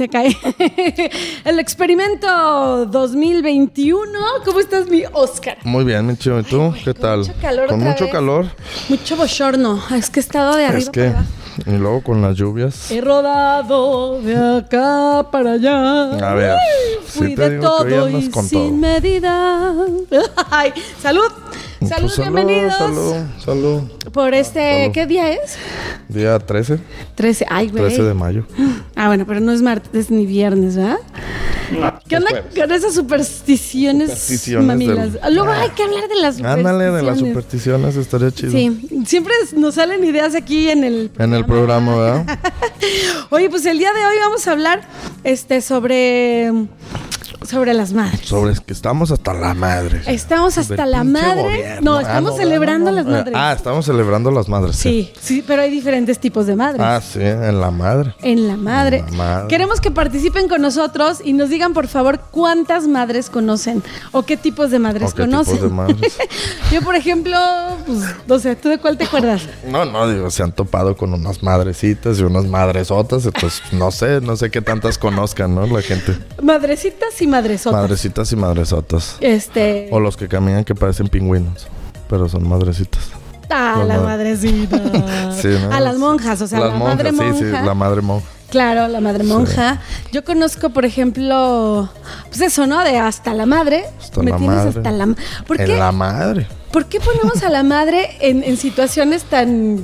se cae. el experimento 2021. ¿Cómo estás, mi Oscar? Muy bien, mi chido. ¿Y tú? ¿Qué tal? mucho calor Con otra mucho vez. calor. Mucho bochorno. Es que he estado de arriba Es que. para abajo. Y luego con las lluvias. He rodado de acá para allá. A ver, Uy, sí Fui te de digo que hoy todo andas y con sin todo. medida. Ay, salud. Pues Salud, salud, bienvenidos. Salud, salud. Por este, Salud. ¿qué día es? Día 13, 13. Ay, güey. 13 de mayo. Ah, bueno, pero no es martes ni viernes, ¿verdad? ¿Qué onda con esas supersticiones, Supersticiones mamilas? del- Luego hay que hablar de las supersticiones. Ándale, de las supersticiones estaría chido. Sí, siempre nos salen ideas aquí en el En el programa, ¿verdad? Oye, pues el día de hoy vamos a hablar este sobre sobre las madres. Sobre que estamos hasta la madre. Estamos hasta la madre. gobierno. No, Ah, estamos no, celebrando no, las madres. Ah, estamos celebrando las madres. Sí. sí, sí, pero hay diferentes tipos de madres. Ah, sí, en la madre. En la madre. En la madre. Queremos que participen con nosotros y nos digan, por favor, cuántas madres conocen o qué tipos de madres ¿O qué conocen. tipos de madres? Yo, por ejemplo, pues, no sé, ¿tú de cuál te acuerdas? No, no, digo, se han topado con unas madrecitas y unas madresotas, entonces no sé, no sé qué tantas conozcan, ¿no? La gente. Madrecitas y madresotas. Madrecitas y madresotas. Este. O los que caminan que parecen pingüinos, pero son madrecitas. Ah, Las las ma- madrecitas. Sí, ¿no? A las monjas, o sea, Las la madre monja. Sí, sí, la madre monja. Claro, la madre monja. Yo conozco, por ejemplo, pues eso, ¿no? De hasta la madre. Hasta Me la tienes madre. hasta la ¿Por En qué, la madre. ¿Por qué ponemos a la madre en, en situaciones tan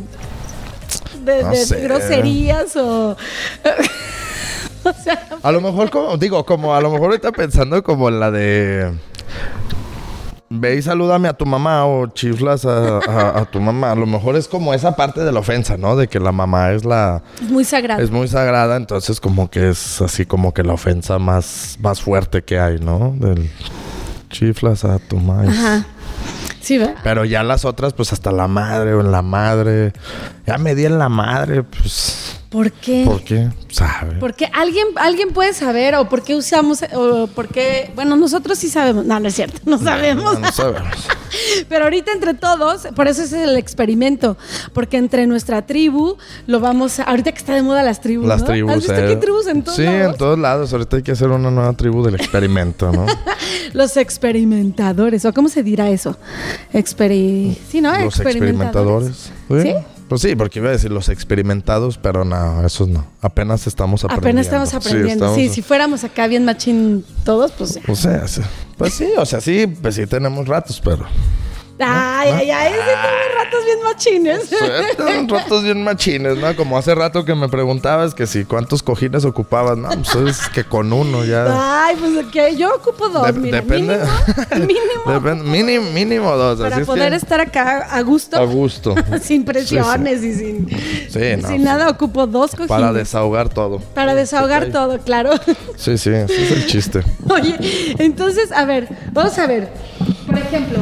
de, No de sé. groserías o o sea, A lo mejor como, digo, como a lo mejor ahorita pensando como la de... Ve y salúdame a tu mamá o chiflas a, a- a tu mamá. A lo mejor es como esa parte de la ofensa, ¿no? De que la mamá es la... es muy sagrado. Es muy sagrada, entonces como que es así como que la ofensa más, más fuerte que hay, ¿no? Del chiflas a tu mamá. Ajá. Pero ya las otras, pues hasta la madre o en la madre. Ya me di en la madre, pues... ¿Por qué? ¿Por qué? ¿Sabe? Porque alguien, alguien puede saber o por qué usamos, o por qué, bueno, nosotros sí sabemos, no, no es cierto, no sabemos, No, no sabemos. pero ahorita entre todos, por eso es el experimento, porque entre nuestra tribu lo vamos a, ahorita que está de moda las tribus, Las ¿no? tribus. ¿Has visto eh. que hay tribus en todos Sí, lados? en todos lados. Ahorita hay que hacer una nueva tribu del experimento, ¿no? Los experimentadores, o cómo se dirá eso, Experi, sí, ¿no? Los experimentadores. ¿Sí? Pues sí, porque iba a decir los experimentados, pero no, esos no. Apenas estamos aprendiendo. Apenas estamos aprendiendo. Sí, estamos- si fuéramos acá bien machín todos, pues ya. O sea, sí. pues sí, o sea, sí, pues sí tenemos ratos, pero... Ay, ay, ay, ese tiene ratos bien machines. Ratos bien machines, ¿no? Como hace rato que me preguntabas que si cuántos cojines ocupabas, no, pues es que con uno ya... Ay, pues ok, yo ocupo dos, De- mira, depende. mínimo, mínimo, Depende- mínimo, mínimo dos. para así es poder que- estar acá a gusto, A gusto. sin presiones y sin, Sí, no, sin nada, ocupo dos cojines. Para desahogar todo. Para desahogar todo, claro. Sí, sí, ese es el chiste. Oye, entonces, a ver, vamos a ver. Por ejemplo,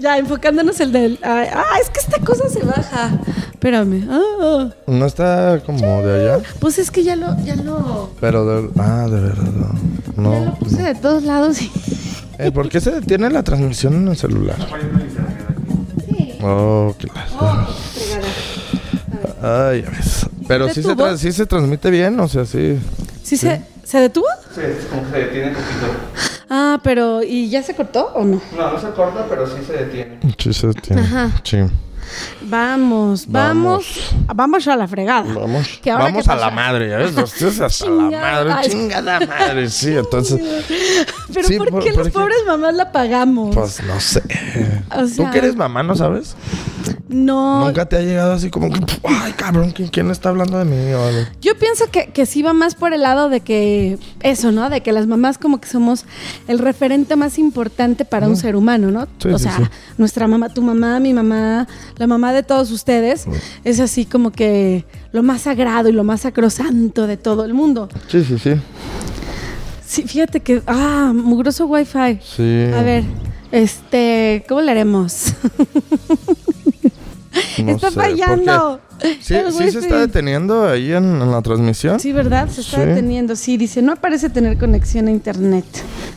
ya enfocándonos el del... ay, Ah, es que esta cosa se baja. Espérame. Ah, No está como de allá, pues es que ya lo, ya lo, pero de... Ah, de verdad, no. ya lo puse de todos lados y... Eh, ¿Por qué se detiene la transmisión en el celular? Oh, qué la- Ay, ya ves. Pero sí se, sí se transmite bien, o sea, sí. ¿Sí, Se, se detuvo? Sí, es como que se detiene un poquito. Ah, pero ¿y ya se cortó o no? No, no se corta, pero sí se detiene. Sí se detiene. Ajá. Sí. Vamos, vamos, vamos a la fregada. Vamos. ¿Que ahora Vamos a la madre, ¿ya ves? Ustedes hasta la madre, chingada madre. Sí, entonces. Pero Sí, ¿por por- qué por las pobres mamás la pagamos? Pues no sé. O sea- Tú que eres mamá, ¿no sabes? No. Nunca te ha llegado así como que, ay, cabrón, ¿quién, quién está hablando de mí? Yo pienso que, que sí va más por el lado de que eso, ¿no? De que las mamás como que somos el referente más importante para un ser humano, ¿no? Sí, o sí, sea, sí. nuestra mamá, tu mamá, mi mamá, la mamá de todos ustedes, es así como que lo más sagrado y lo más sacrosanto de todo el mundo. Sí, sí, sí. Sí, fíjate que, ah, mugroso wifi. Sí. A ver, este, ¿cómo le haremos? No está fallando. Sí, sí se está deteniendo ahí en, en la transmisión. Sí, ¿verdad? Se está Sí. deteniendo. Sí, dice, no parece tener conexión a internet.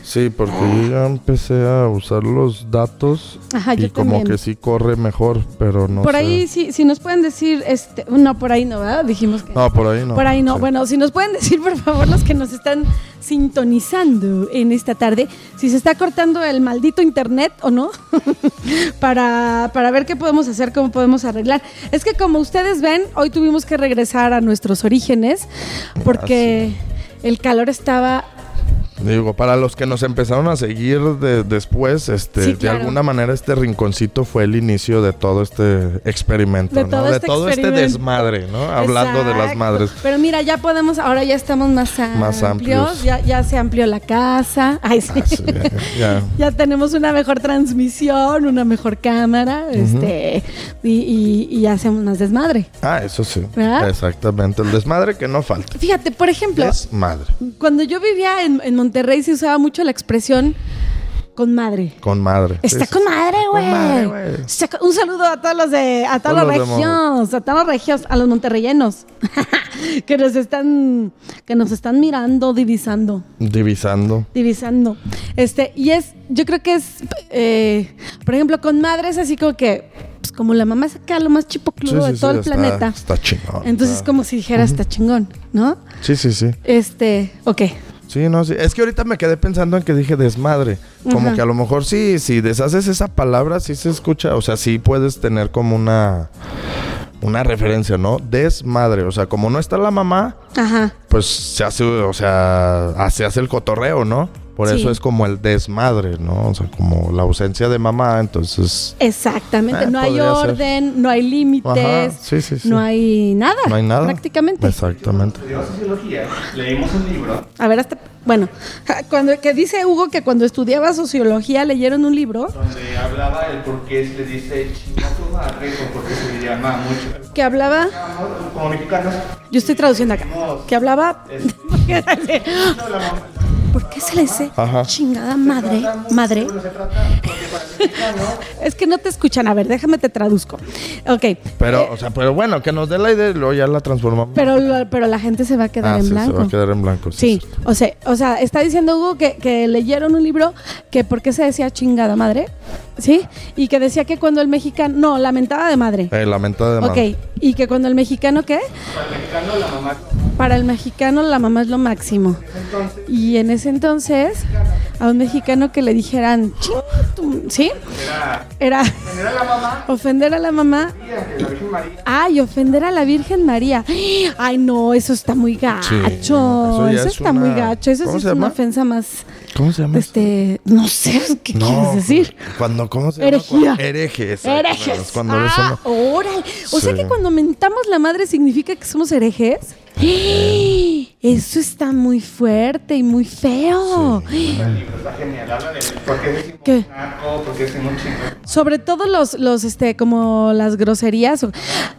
Sí, porque yo ya empecé a usar los datos Ajá, y yo como también. que sí corre mejor, pero no por sé. ahí, si, si nos pueden decir, este, no, por ahí no, ¿verdad? Dijimos que... No, por ahí no. Por ahí no. Sí. Bueno, si nos pueden decir, por favor, los que nos están sintonizando en esta tarde, si se está cortando el maldito internet o no, para, para ver qué podemos hacer, cómo podemos arreglar. Es que como ustedes ven, hoy tuvimos que regresar a nuestros orígenes porque el calor estaba... Digo, para los que nos empezaron a seguir de- después, este, Sí, de alguna manera este rinconcito fue el inicio de todo este experimento, De ¿no? todo de este todo este desmadre, ¿no? Hablando de las madres. Pero mira, ya podemos, ahora ya estamos más amplios. Más amplios. Ya, ya se amplió la casa. Ay, sí. Ah, sí, ya. Ya tenemos una mejor transmisión, una mejor cámara, este, y, y- hacemos más desmadre. Ah, eso sí. ¿Verdad? Exactamente. El desmadre que no falta. Fíjate, por ejemplo, Desmadre. cuando yo vivía en, en Monterrey se usaba mucho la expresión con madre. Con madre. Está Sí, con madre, Con madre, güey. Un saludo a todos los de, a todos, Todos los regios, a todos los regios, a los monterreyenos, que nos están, que nos están mirando, divisando. Divisando. divisando. Este, y es, yo creo que es, eh, por ejemplo, con madres así como que, pues como la mamá es acá lo más chipocludo Sí, de todo el está- planeta. Está chingón. Entonces es como si dijera, está chingón, ¿no? Sí, sí, sí. Este, ok. Sí, no, sí. Es que ahorita me quedé pensando en que dije desmadre. Como Ajá. que a lo mejor sí, si deshaces esa palabra, sí se escucha. O sea, sí puedes tener como una. Una referencia, ¿no? Desmadre. O sea, como no está la mamá, Ajá. pues se hace, o sea, se hace el cotorreo, ¿no? Por Sí. eso es como el desmadre, ¿no? O sea, como la ausencia de mamá, entonces Exactamente. Eh, no hay ser. orden, no hay límites, sí, sí, sí. no hay nada. no hay nada. Prácticamente. Exactamente. Sociología, leímos un libro A ver, hasta, bueno, cuando, que dice Hugo que cuando estudiaba sociología leyeron un libro donde hablaba el por qué se le dice chinga tu madre o por qué se le llama mucho. que hablaba, Como mexicanos, yo estoy traduciendo acá, que hablaba, no, la mamá. ¿Por qué se le dice Ajá. chingada madre, madre? Es que no te escuchan, a ver, déjame te traduzco. Ok, Pero, eh, o sea, pero bueno, que nos dé la idea y luego ya la transformamos. pero, lo- pero la gente se va a quedar Ah, en sí, blanco. se va a quedar en blanco. Sí, sí. o sea, o sea, está diciendo Hugo que, que leyeron un libro que por qué se decía chingada madre, ¿sí? Y que decía que cuando el mexicano, no, lamentada de madre. Eh, la mentada de madre. Ok, y que cuando el mexicano, ¿qué? para el mexicano la mamá Para el mexicano la mamá es lo máximo. Y en ese entonces, a un mexicano que le dijeran, ¿sí? era Era tener a la mamá ofender a la mamá. Ay, ofender a la Virgen María. Ay, no, eso está muy gacho. eso eso ya es está una- muy gacho. Eso ¿cómo sí es una ofensa más, ¿Cómo se llama? este, no sé, ¿qué quieres decir? Cuando, ¿cómo se llama? Cuando-. Herejes. Cuando ah, eso no- órale. O sea que cuando mentamos la madre significa que somos herejes. 咦 Eso está muy fuerte y muy feo. el libro está genial, habla de por qué decimos ¿Qué? naco, por qué decimos chingón. Sobre todo los, los, este, como las groserías.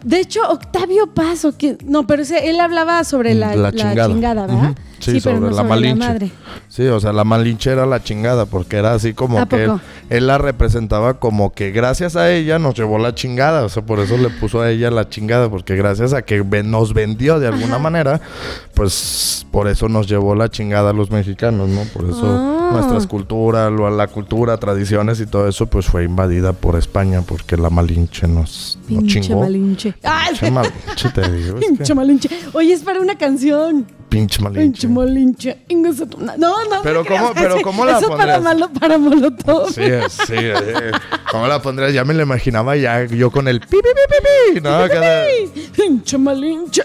De hecho, Octavio Paso, que, no, pero ese- él hablaba sobre la, La la chingada. ¿verdad? Sí, sobre pero no la sobre malinche. madre. Sí, o sea, la malinche era la chingada, porque era así como ¿A que él, la representaba como que gracias a ella nos llevó la chingada. O sea, por eso le puso a ella la chingada, porque gracias a que nos vendió de alguna manera, pues por eso nos llevó la chingada a los mexicanos, ¿no? Por eso Ah. nuestras culturas, lo- la cultura, tradiciones y todo eso, pues fue invadida por España, porque la malinche nos, nos Pinche chingó. malinche. ¡Ay! Pinche malinche, te digo. que- Pinche malinche. Oye, es para una canción. Pinche malinche. Pinche malinche. No, no. Pero ¿cómo- pero cómo la Eso es para, pondrías? malo, para molotov. Sí, sí. eh, ¿Cómo la pondrías? Ya me la imaginaba ya yo con el pi, pi, pi, pi, pi, ¿no? Cada- Pinche malinche.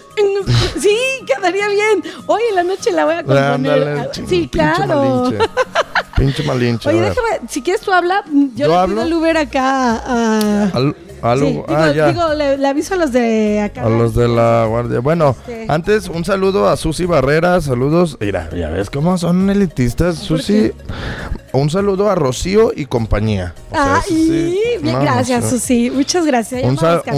Sí, quedaría bien. Hoy en la noche la voy a componer. Ándale, Ah, Sí, pinche claro. Malinche. Pinche malinche. Oye, déjame, si quieres tú habla, yo, ¿Yo le hablo? pido el Uber acá a... Al- algo- Sí, digo, ah, ya. digo, le, le aviso a los de acá. A los de la guardia. Bueno, Este. antes un saludo a Susi Barrera, saludos. Mira, ya ves cómo son elitistas, Susi. Un saludo a Rocío y compañía. O sea, Ah, sí, bien, no, gracias, no sé. Susi. Muchas gracias. Un,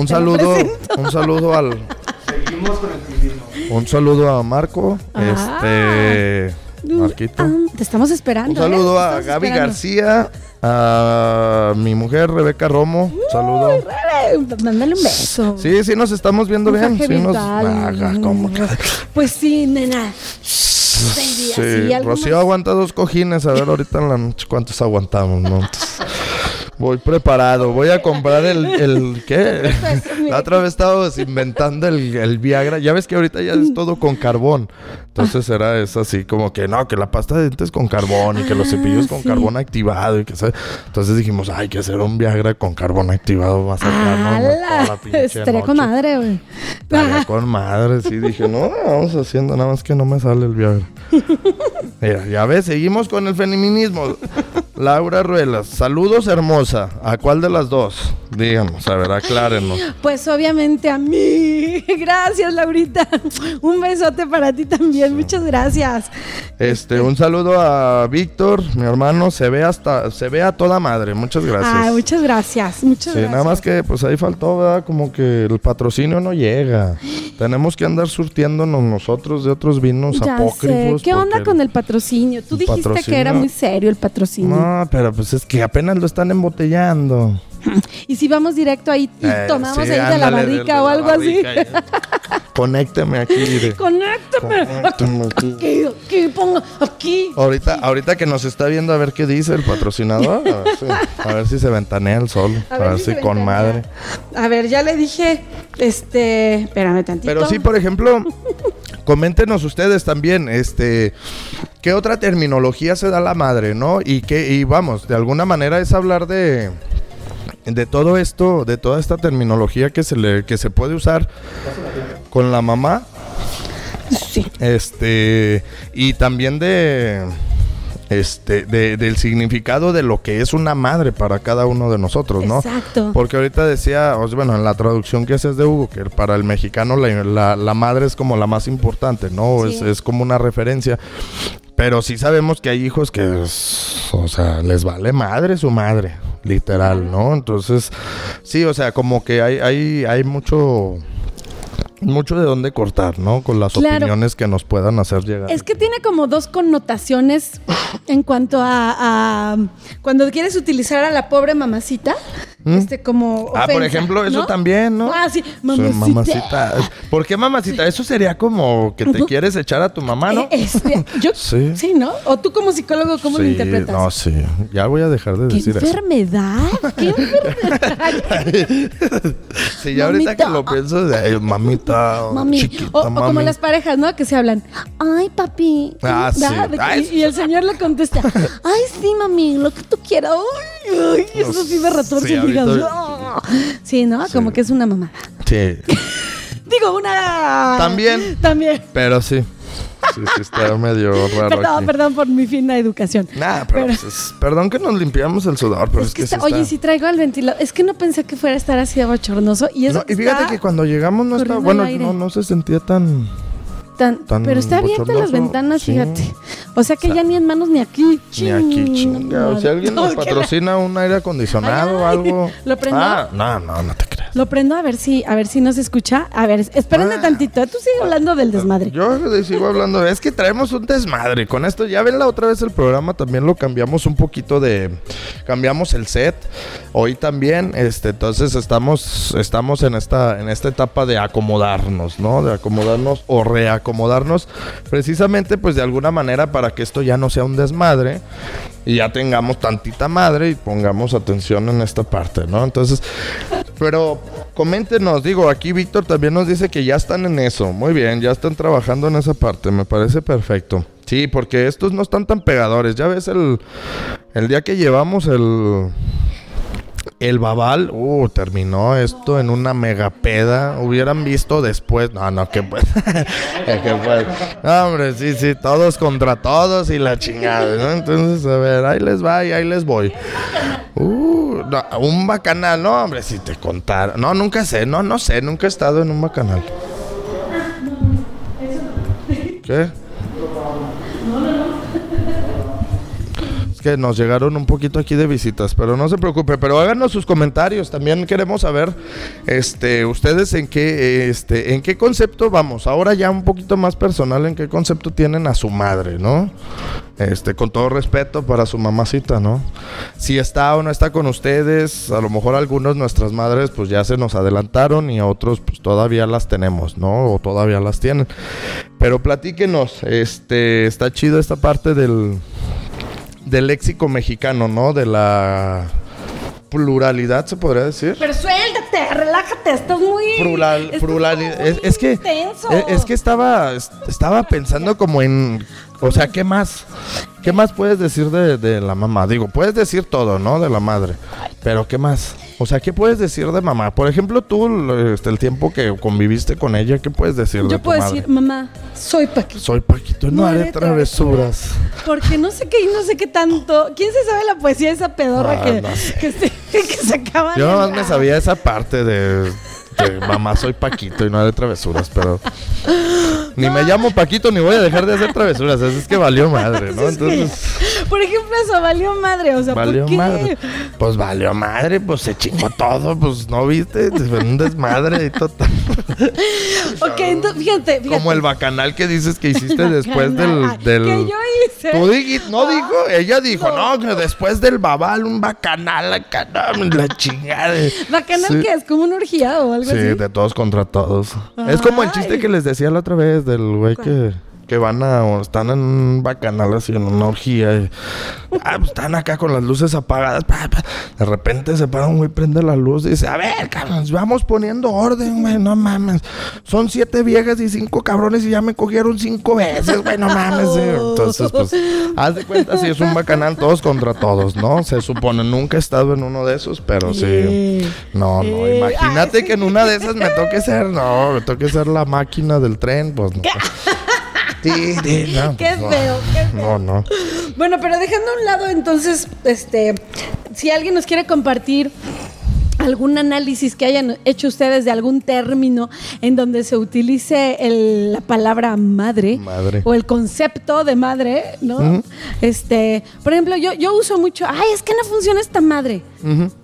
saludo, un saludo al, Seguimos con el turismo. un saludo a Marco, Ah. este, Marquito. Ah, te estamos esperando. Un saludo ¿eh? A Gaby esperando. García, a mi mujer Rebeca Romo. Saludo. Rebe, Mándale un beso. Sí, sí nos estamos viendo bien. Sí nos... Ajá, ¿cómo que? Pues sí, nena. Sí, algunos- Rocío aguanta dos cojines. A ver, ahorita en la noche cuántos aguantamos, ¿no? Entonces, voy preparado. Voy a comprar el, el ¿qué? La otra vez estábamos inventando el, el Viagra. Ya ves que ahorita ya es todo con carbón. Entonces era eso así como que no, que la pasta de dientes con carbón y que los Ah, cepillos con sí. carbón activado y que se- Entonces dijimos, hay que hacer un Viagra con carbón activado más acá, ¿no? Estaría con madre, güey. Estaría con madre, sí, dije, no, vamos haciendo, nada más que no me sale el Viagra. Mira, ya ves, seguimos con el feminismo. Laura Ruelas, saludos ¿A cuál de las dos? Díganos, a ver, aclárenos. Pues obviamente a mí. Gracias, Laurita. Un besote para ti también. Muchas gracias. Este, un saludo a Víctor, mi hermano, se ve hasta, se ve a toda madre. Muchas gracias. Ay, muchas gracias. Muchas Sí, gracias. nada más que pues ahí faltó, ¿verdad? Como que el patrocinio no llega. Tenemos que andar surtiéndonos nosotros de otros vinos Ya sé. apócrifos. ¿Qué onda con el patrocinio? Tú dijiste que era muy serio el patrocinio. No, pero pues es que apenas lo están embotellando. Y si vamos directo ahí y Eh, tomamos sí, ahí de la barrica de o algo así. ya. Aquí. mire. Conéctame. Conéctame aquí. Aquí, aquí, pongo aquí. Ahorita, ahorita que nos está viendo a ver qué dice el patrocinador, a ver si, a ver si se ventanea el sol, a ver, si, con madre. A ver, ya le dije, este, espérame tantito. Pero sí, por ejemplo, coméntenos ustedes también, este, qué otra terminología se da la madre, ¿no? Y que, y vamos, de alguna manera es hablar de de todo esto, de toda esta terminología que se le, que se puede usar con la mamá, Sí. este, y también de este, de- del significado de lo que es una madre para cada uno de nosotros, ¿no? Exacto. Porque ahorita decía, bueno, en la traducción que haces de Hugo, que para el mexicano la, la- la madre es como la más importante, ¿no? Sí. Es, es como una referencia. Pero sí sabemos que hay hijos que, es- o sea, les vale madre su madre, literal, ¿no? Entonces, sí, o sea, como que hay, hay, hay mucho, mucho de dónde cortar, ¿no? Con las Claro. opiniones que nos puedan hacer llegar. Es que tiene como dos connotaciones en cuanto a, a- cuando quieres utilizar a la pobre mamacita, este como Ah, por ejemplo, eso ¿no? también, ¿no? Ah, sí, mamacita. mamacita. ¿Por qué mamacita? Eso sería como que te quieres echar a tu mamá, ¿no? Este, yo, Sí. sí. ¿no? O tú como psicólogo, ¿cómo lo interpretas? No, sí. Ya voy a dejar de ¿Qué decir eso. enfermedad? ¿Qué enfermedad? Sí, ya ahorita Mamita. que lo pienso, de, Mami. chiquita, o, o como las parejas, ¿no? Que se hablan. Ay, papi. Ah, Ay, y, y el señor le contesta. Ay, sí, mami, lo que tú quieras. Ay, ay, eso sí me retorce Sí, Ah. Sí, ¿no? Como que es una mamada. Sí, Digo, una. También. También. pero sí. Sí, sí, está medio raro Perdón, aquí. perdón por mi fina educación. Nah, pero, Pero- pues, es- perdón que nos limpiamos el sudor, pero es, es que sí está- oye, está- si traigo el ventilador. Es que no pensé que fuera a estar así de bochornoso. Y eso No, y fíjate que cuando llegamos no estaba, bueno, no, no se sentía tan... tan- tan pero está abierta las ventanas, sí. fíjate. O sea que O sea, ya ni en manos ni aquí. Ni aquí, chingado. Si alguien nos patrocina un aire acondicionado o algo. ¿lo prendo? Ah, no, no, no te creas. Lo prendo a ver si, a ver si nos escucha. A ver, espérenme Ah. tantito. Tú sigue hablando del desmadre. Yo sigo hablando, es que traemos un desmadre con esto. Ya ven la otra vez el programa, también lo cambiamos un poquito de, cambiamos el set. Hoy también, este, entonces estamos, estamos en esta, en esta etapa de acomodarnos, ¿no? De acomodarnos o reacomodarnos, precisamente, pues de alguna manera para que esto ya no sea un desmadre y ya tengamos tantita madre y pongamos atención en esta parte, ¿no? Entonces, pero coméntenos, digo, aquí Víctor también nos dice que ya están en eso. Muy bien, ya están trabajando en esa parte, me parece perfecto. Sí, porque estos no están tan pegadores. Ya ves el, el día que llevamos el... El babal, uh, terminó esto en una mega peda. Hubieran visto después. No, no, que pues. que pues. Hombre, sí, sí, todos contra todos y la chingada, ¿no? Entonces, a ver, ahí les va y ahí les voy. Uh, no, un bacanal, no, hombre, si te contara. No, nunca sé, no, no sé, nunca he estado en un bacanal. ¿Qué? Que nos llegaron un poquito aquí de visitas, pero no se preocupe, pero háganos sus comentarios. También queremos saber, este, ustedes en qué, este, en qué concepto vamos. Ahora ya un poquito más personal, en qué concepto tienen a su madre, ¿no? Este, con todo respeto para su mamacita, ¿no? Si está o no está con ustedes, a lo mejor algunos nuestras madres pues ya se nos adelantaron y a otros pues todavía las tenemos, ¿no? O todavía las tienen. Pero platíquenos, este, está chido esta parte del del léxico mexicano, ¿no? De la pluralidad, se podría decir. Pero suéltate, relájate, estás muy. Plural, estás plural- muy es, es que intenso. es, es que estaba es- estaba pensando como en o sea, ¿qué más? ¿Qué más puedes decir de, de la mamá? Digo, puedes decir todo, ¿no? De la madre. Pero ¿qué más? O sea, ¿qué puedes decir de mamá? Por ejemplo, tú, este, el tiempo que conviviste con ella, ¿qué puedes decir de Yo tu puedo madre? decir, mamá, soy Paquito. Soy Paquito, no, No haré travesuras. Porque no sé qué y no sé qué tanto. ¿Quién se sabe la poesía de esa pedorra Ah, que, no sé. que, se, que se acaba Yo de- me sabía esa parte de, de mamá soy Paquito y no haré travesuras, pero ni me llamo Paquito ni voy a dejar de hacer travesuras, así es que valió madre, ¿no? Entonces, por ejemplo, eso valió madre. O sea, valió ¿por qué? madre. Pues valió madre, pues se chingó todo, pues no viste, fue un desmadre y total. Ok, entonces, fíjate, fíjate. Como el bacanal que dices que hiciste después del, del... Que yo hice. Tú dijiste, no Ah, dijo, ella dijo, no. no, que después del babal, un bacanal acá, no, la chingada. ¿Bacanal Sí. que es? ¿Como una orgía o algo Sí, así? de todos contra todos. Es como el chiste Ay. que les decía la otra vez del güey que, que van a, o están en un bacanal así, en una orgía. y, ah, pues están acá con las luces apagadas. pa, pa. De repente se para un güey, prende la luz y dice, a ver, cabrón, vamos poniendo orden, güey, no mames. Son siete viejas y cinco cabrones y ya me cogieron cinco veces, güey, no mames. Entonces, pues, haz de cuenta si es un bacanal todos contra todos, ¿no? Se supone, nunca he estado en uno de esos, pero sí. No, no, imagínate que en una de esas me toque ser, no, me toque ser la máquina del tren, pues no. Sí, sí, no, Qué pues, no. feo, qué feo. No, no. Bueno, pero dejando a un lado, entonces, este, si alguien nos quiere compartir algún análisis que hayan hecho ustedes de algún término en donde se utilice el- la palabra madre, Madre. o el concepto de madre, ¿no? Este, por ejemplo, yo, yo uso mucho, ay, es que no funciona esta madre.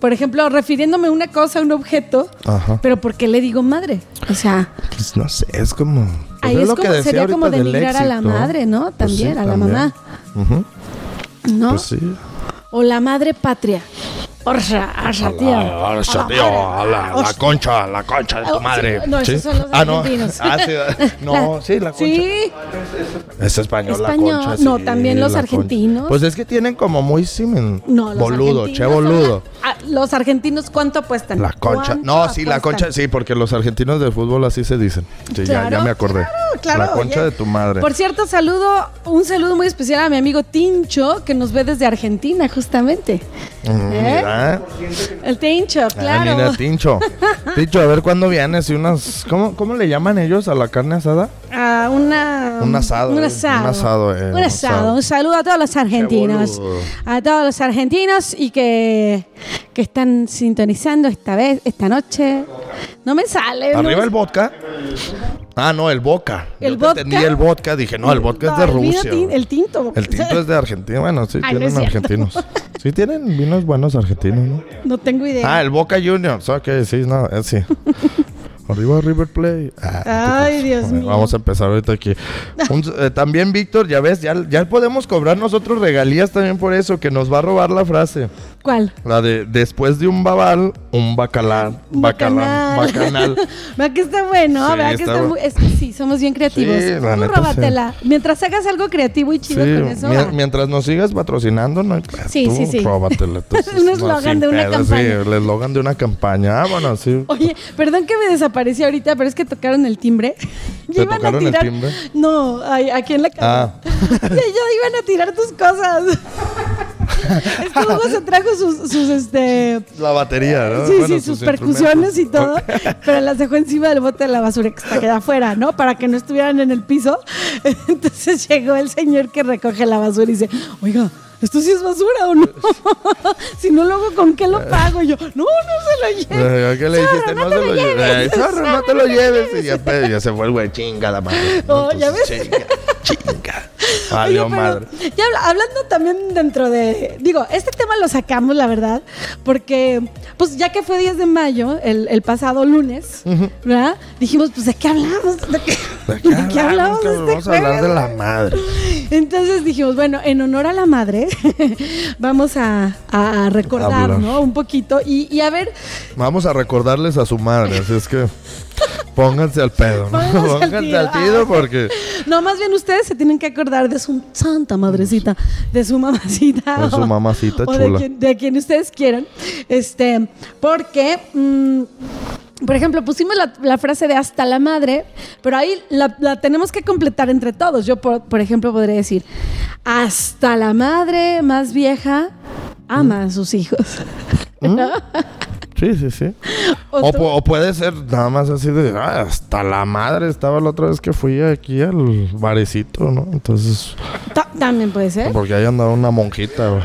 Por ejemplo, refiriéndome a una cosa, a un objeto, Ajá. pero ¿por qué le digo madre? O sea, Pues no sé, es como. Pues ahí es que como, decía sería como denigrar a la madre, ¿no? Pues También, sí, a la también. mamá, ¿no? Pues sí. O la madre patria. Orsa, orsa, tío. A la, tío, a la, concha, la concha de Oh, tu madre. sí, no, esos son los ah, no. argentinos. Ah, sí. No, sí, la concha. Sí, Es español, Español. la concha. No, sí, también los concha. argentinos. Pues es que tienen como muy simen. no, los Boludo, argentinos che boludo. la- ah, los argentinos, ¿cuánto apuestan? La concha. ¿Cuánto No, sí, la concha, sí, porque los argentinos del fútbol así se dicen. Sí, ya, ya me acordé. Claro, claro. La concha oye. de tu madre. Por cierto, saludo, un saludo muy especial a mi amigo Tincho, que nos ve desde Argentina, justamente. Mm, ¿Eh? mira. El Tincho, Ah, claro. mira, Tincho. Tincho, a ver cuándo vienes y unas. ¿cómo, ¿Cómo le llaman ellos a la carne asada? Ah, una, Un asado, Un eh, asado. un asado, eh, Un asado. Un saludo a todos los argentinos. A todos los argentinos y que, que están sintonizando esta vez, esta noche. No me sale. no ¿Arriba me- el vodka? Ah, no, el vodka. ¿El Yo vodka? entendí el vodka. Dije, no, el vodka es de el Rusia. el tinto. El tinto es de Argentina. Bueno, sí, Ay, tienen es argentinos. Sí, tienen vinos buenos argentinos, ¿no? No tengo idea. Ah, el Boca Juniors. Ok, sí, no, eh, sí. Arriba River Plate. Ah, Ay, Dios mío. Vamos a empezar ahorita aquí. Un- eh, también, Víctor, ya ves, ya, ya podemos cobrar nosotros regalías también por eso, que nos va a robar la frase. ¿Cuál? La de después de un babal, un bacalán. Un Bacalán. Bacanal. ¿Verdad que está bueno? Sí, ¿Verdad que está está muy- es que sí, somos bien creativos. Sí, la Tú neta, róbatela. Mientras hagas algo creativo y chido con eso. mientras nos sigas patrocinando, no Sí, tú sí, sí. róbatela. Entonces, Un eslogan de una pedo, campaña. Sí, el eslogan de una campaña. Ah, bueno, sí. Oye, perdón que me desaparecí ahorita, pero es que tocaron el timbre. ¿Te tocaron el timbre? No, ay, aquí en la casa. Ah. Y ellos iban a tirar tus cosas. Es que Hugo se trajo sus, sus este. La batería, ¿no? Sí, Bueno, sí, sus, percusiones y todo, pero las dejó encima del bote de la basura que está afuera, ¿no? Para que no estuvieran en el piso. Entonces llegó el señor que recoge la basura y dice, oiga, ¿esto sí es basura o no? si no, luego, ¿con qué lo pago? Y yo, no, no se lo. Eh, ¿Qué le dijiste? Zorro, No, se lo lleves. lleves. Eh, Zorro, no te lo lleves. Y ya, pe- ya se fue el güey, chinga la madre. Oh, ¿ya Entonces, ves? chinga, Chinga. Oye, Valió pero madre. Ya habla- hablando también dentro de. Digo, este tema lo sacamos, la verdad, porque, pues ya que fue 10 de mayo, el, el pasado lunes, ¿verdad? Dijimos, pues, ¿de qué hablamos? ¿De qué, de qué hablamos? de cabrón? este Vamos a hablar de la madre. Entonces dijimos, bueno, en honor a la madre, vamos a, a recordar, Hablar. ¿no? Un poquito y, y a ver, Vamos a recordarles a su madre, así es que pónganse al pedo, ¿no? Pónganse al tiro. al tiro porque no, más bien ustedes se tienen que acordar de su santa madrecita, de su mamacita. De su o- mamacita o de chula. quien, de quien ustedes quieran. Este, porque, mm, por ejemplo, pusimos la, la frase de hasta la madre, pero ahí la, la tenemos que completar entre todos. Yo, por, por ejemplo, podría decir, hasta la madre más vieja ama a sus hijos. ¿No? Sí, sí, sí. O pu- puede ser nada más así de "Ah, hasta la madre estaba la otra vez que fui aquí al barecito, ¿no? Entonces, ta- también puede ser. porque ahí andaba una monjita, güey.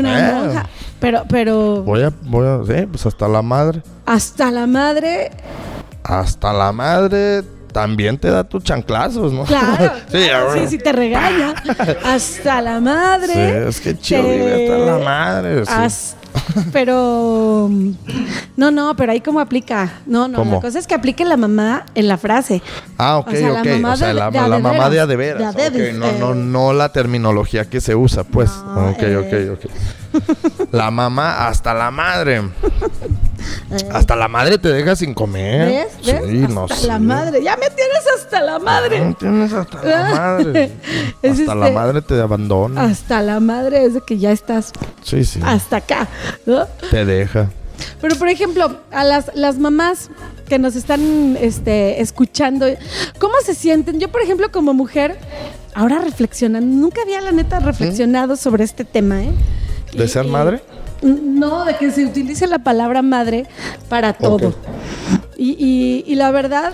Una Eh. monja. Pero, pero Voy a, voy a, sí, pues hasta la madre. hasta la madre Hasta la madre también te da tus chanclazos, ¿no? Claro, sí, claro, sí, sí te regaña. Hasta la Sí, madre. es que chido te- hasta la madre. sí. Has- Pero no, no, pero ahí cómo aplica. No, no, ¿Cómo? la cosa es que aplique la mamá en la frase. Ah, ok, O sea, la ok. mamá o sea, de- la, de a la de mamá de a de veras. De Ok, veras, no, eh. no, no la terminología que se usa, pues. No, ok, eh. ok, ok. La mamá hasta la madre. Hasta la madre te deja sin comer. ¿Ves? ¿Ves? Sí, no hasta sé. la madre. Ya me tienes hasta la madre. tienes hasta la madre. Hasta la este- madre te abandona. Hasta la madre es de que ya estás Sí, sí. hasta acá. ¿no? Te deja. Pero por ejemplo, a las, las mamás que nos están este, escuchando, ¿cómo se sienten? Yo, por ejemplo, como mujer, ahora reflexionando, nunca había la neta reflexionado sobre este tema, ¿eh? ¿De Y- ser y- madre? No, de que se utilice la palabra madre para todo. Y- y la verdad,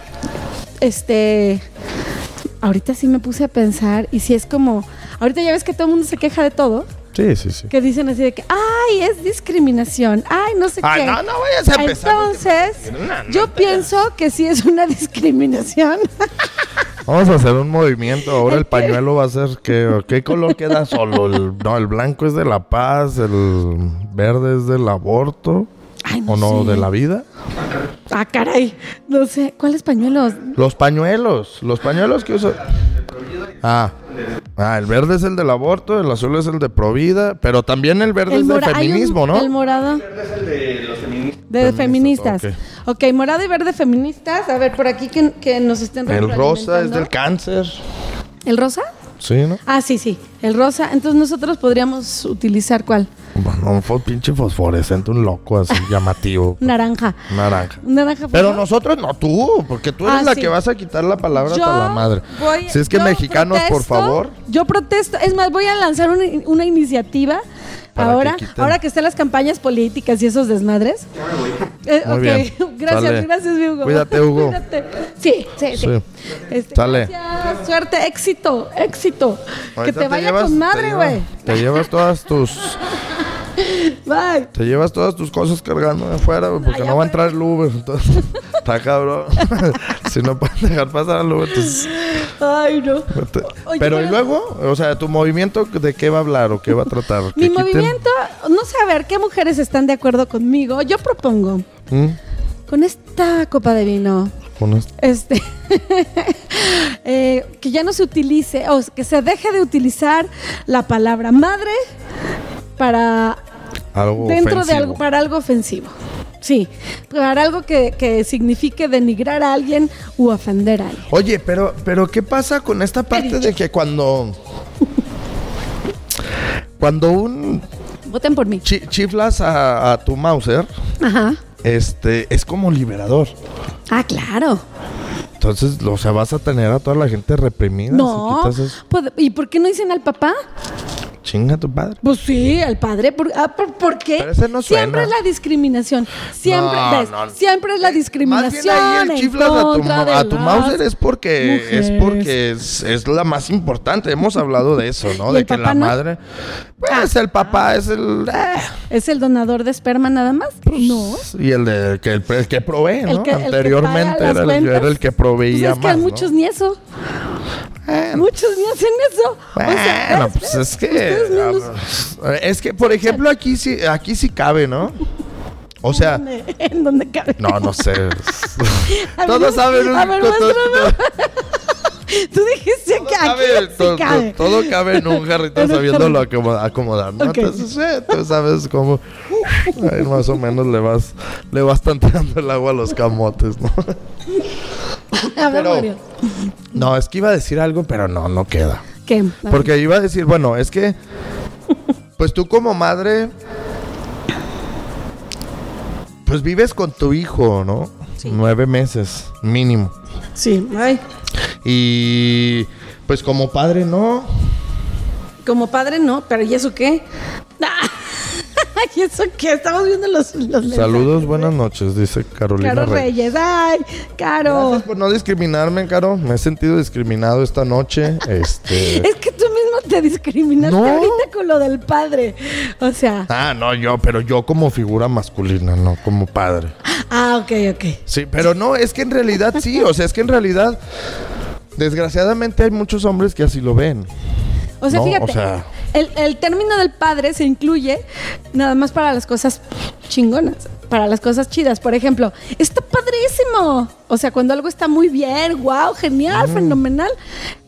este, ahorita sí me puse a pensar y si es como, ahorita ya ves que todo el mundo se queja de todo. Sí, sí, sí. Que dicen así de que, ay, es discriminación, ay, no sé Ay, qué. no, no vayas a empezar. Entonces, yo pienso que sí es una discriminación. Vamos a hacer un movimiento. Ahora el pañuelo va a ser que ¿qué color queda solo? El, no, el blanco es de la paz, el verde es del aborto. Ay, no ¿O no? sé. ¿De la vida? Ah, caray. No sé, ¿cuáles pañuelos? Los pañuelos. Los pañuelos que uso. Ah. Ah, el verde es el del aborto, el azul es el de Provida, pero también el verde es de mora- hay un- feminismo, ¿no? El morado. Es el de los feministas. De Feministas, feministas. ok, morado y verde feministas. A ver, por aquí que, que nos estén El rosa es del cáncer. ¿El rosa? Sí, ¿no? Ah, sí, sí. El rosa. Entonces nosotros podríamos utilizar cuál? Bueno, un fo- pinche fosforescente, un loco así llamativo. Naranja. Naranja. Naranja. Pero fuego. nosotros no, tú, porque tú eres Ah, la sí. que vas a quitar la palabra Yo hasta la madre. voy- si es que mexicanos, por favor. Yo protesto. Es más, voy a lanzar una, una iniciativa. Ahora, que ahora que están las campañas políticas y esos desmadres. Eh, Muy ok, bien. gracias, Sale. gracias, mi Hugo. Cuídate, Hugo. Cuídate. Sí, sí, sí. Sí. Este, Sale. Gracias, suerte, éxito, éxito. que te vaya llevas- con te madre, lleva- güey. Te llevas todas tus Bye. te llevas todas tus cosas cargando de afuera, porque no va a entrar el Uber, entonces está cabrón. si no pueden dejar pasar al Uber, entonces Ay, no. Oye, Pero y luego, o sea, tu movimiento de qué va a hablar o qué va a tratar? Mi movimiento, no sé a ver qué mujeres están de acuerdo conmigo. Yo propongo ¿Mm? con esta copa de vino Con esto. este eh, que ya no se utilice o que se deje de utilizar la palabra madre para Algo dentro de algo para algo ofensivo sí para algo que, que signifique denigrar a alguien u ofender a alguien Oye, pero, pero ¿qué pasa con esta parte de que cuando. Cuando un voten por mí chi- chiflas a, a tu Mauser, ajá este, es como liberador. ah claro Entonces, o sea, vas a tener a toda la gente reprimida. no Si quitas eso. Pues, y por qué no dicen al papá Chinga tu padre. Pues sí, al padre. ¿Por, ah, ¿por, por qué? Pero ese no Siempre es la discriminación. Siempre, No, ¿ves? no, no. Siempre es la Más bien discriminación. ahí el chiflas a tu, a Mauser es porque es porque es, es la más importante. Hemos hablado de eso, ¿no? ¿Y De que la no? madre. Pues Ah. el papá es el. eh, ¿Es el donador de esperma nada más? No. Y el, de, que, el, el que provee, ¿no? que- el que Anteriormente era, el, era el que Pues proveía es que más. hay ¿no? muchos ni eso. Bueno. Muchos ni hacen eso. O sea, Bueno, ¿ves? pues es que. Es que, por ejemplo, aquí sí, aquí sí cabe, ¿no? O sea, ¿En dónde- ¿En dónde cabe? no, no sé. Todos saben. A ver, todo-. Tú dijiste todo que aquí cabe, sí todo, cabe. todo cabe en un jarrito un sabiéndolo jarrito. acomo- acomodar, ¿no? Entonces, eh, tú sabes cómo ahí más o menos le vas, le vas tanteando el agua a los camotes, ¿no? Pero-. No, es que iba a decir algo, pero no, no queda. ¿Qué? Porque iba a decir, bueno, es que, pues tú como madre, pues vives con tu hijo, ¿no? Sí. Nueve meses, mínimo. Sí, ay. Y pues como padre, no. Como padre no, pero ¿y eso qué? ¿Y eso qué? Estamos viendo los, los. Saludos, buenas noches, dice Carolina Caro Reyes. Reyes. Ay, Caro. Gracias por no discriminarme, Caro. Me he sentido discriminado esta noche. Este. Es que tú mismo te discriminaste No. ahorita con lo del padre. O sea, Ah, no, yo, pero yo como figura masculina, no como padre. ah, ok, ok. Sí, pero no, es que en realidad sí, o sea, es que en realidad, desgraciadamente hay muchos hombres que así lo ven. O sea, No, fíjate, o sea- el, término del padre se incluye nada más para las cosas chingonas, para las cosas chidas. Por ejemplo, está padrísimo. O sea, cuando algo está muy bien, wow, genial, fenomenal.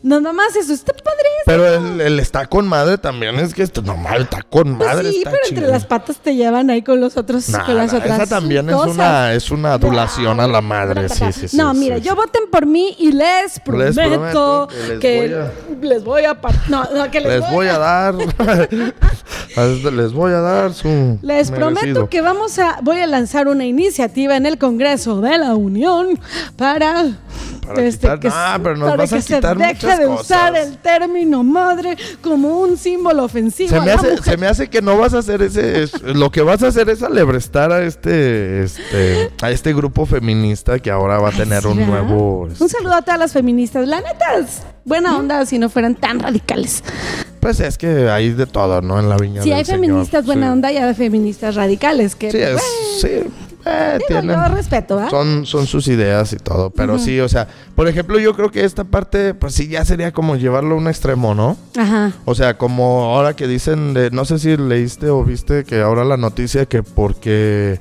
Nada más eso, está padrísimo. Pero el, el está con madre también es que está normal, está con Pues madre. sí, está pero chido. entre las patas te llevan ahí con los otros, Nah, con las nah, otras esa también es una, es una adulación a la madre, sí, sí, sí. no, mira, yo voten por mí y les prometo, prometo que, que les voy les voy a no, no, que les, Les voy a dar, a les voy a dar su Les prometo que vamos a voy a lanzar una iniciativa en el Congreso de la Unión para Para quitar- que, Ah, pero nos para vas a que se deje de usar el término madre como un símbolo ofensivo Se a me, hace, mujer. se me hace que no vas a hacer ese. es- lo que vas a hacer es alebrestar a este, este, a este grupo feminista que ahora va a tener un nuevo. este, Un saludo a todas las feministas. La neta es buena onda si no fueran tan radicales. Pues es que hay de todo, ¿no? En la viña Si del hay Señor, feministas buena sí. onda y hay feministas radicales que Sí, es. Sí. Eh, digo, tienen- yo respeto, ¿ah? Son, son sus ideas y todo. Pero sí, o sea, por ejemplo, yo creo que esta parte, pues sí, ya sería como llevarlo a un extremo, ¿no? Ajá. O sea, como ahora que dicen, de, no sé si leíste o viste que ahora la noticia que porque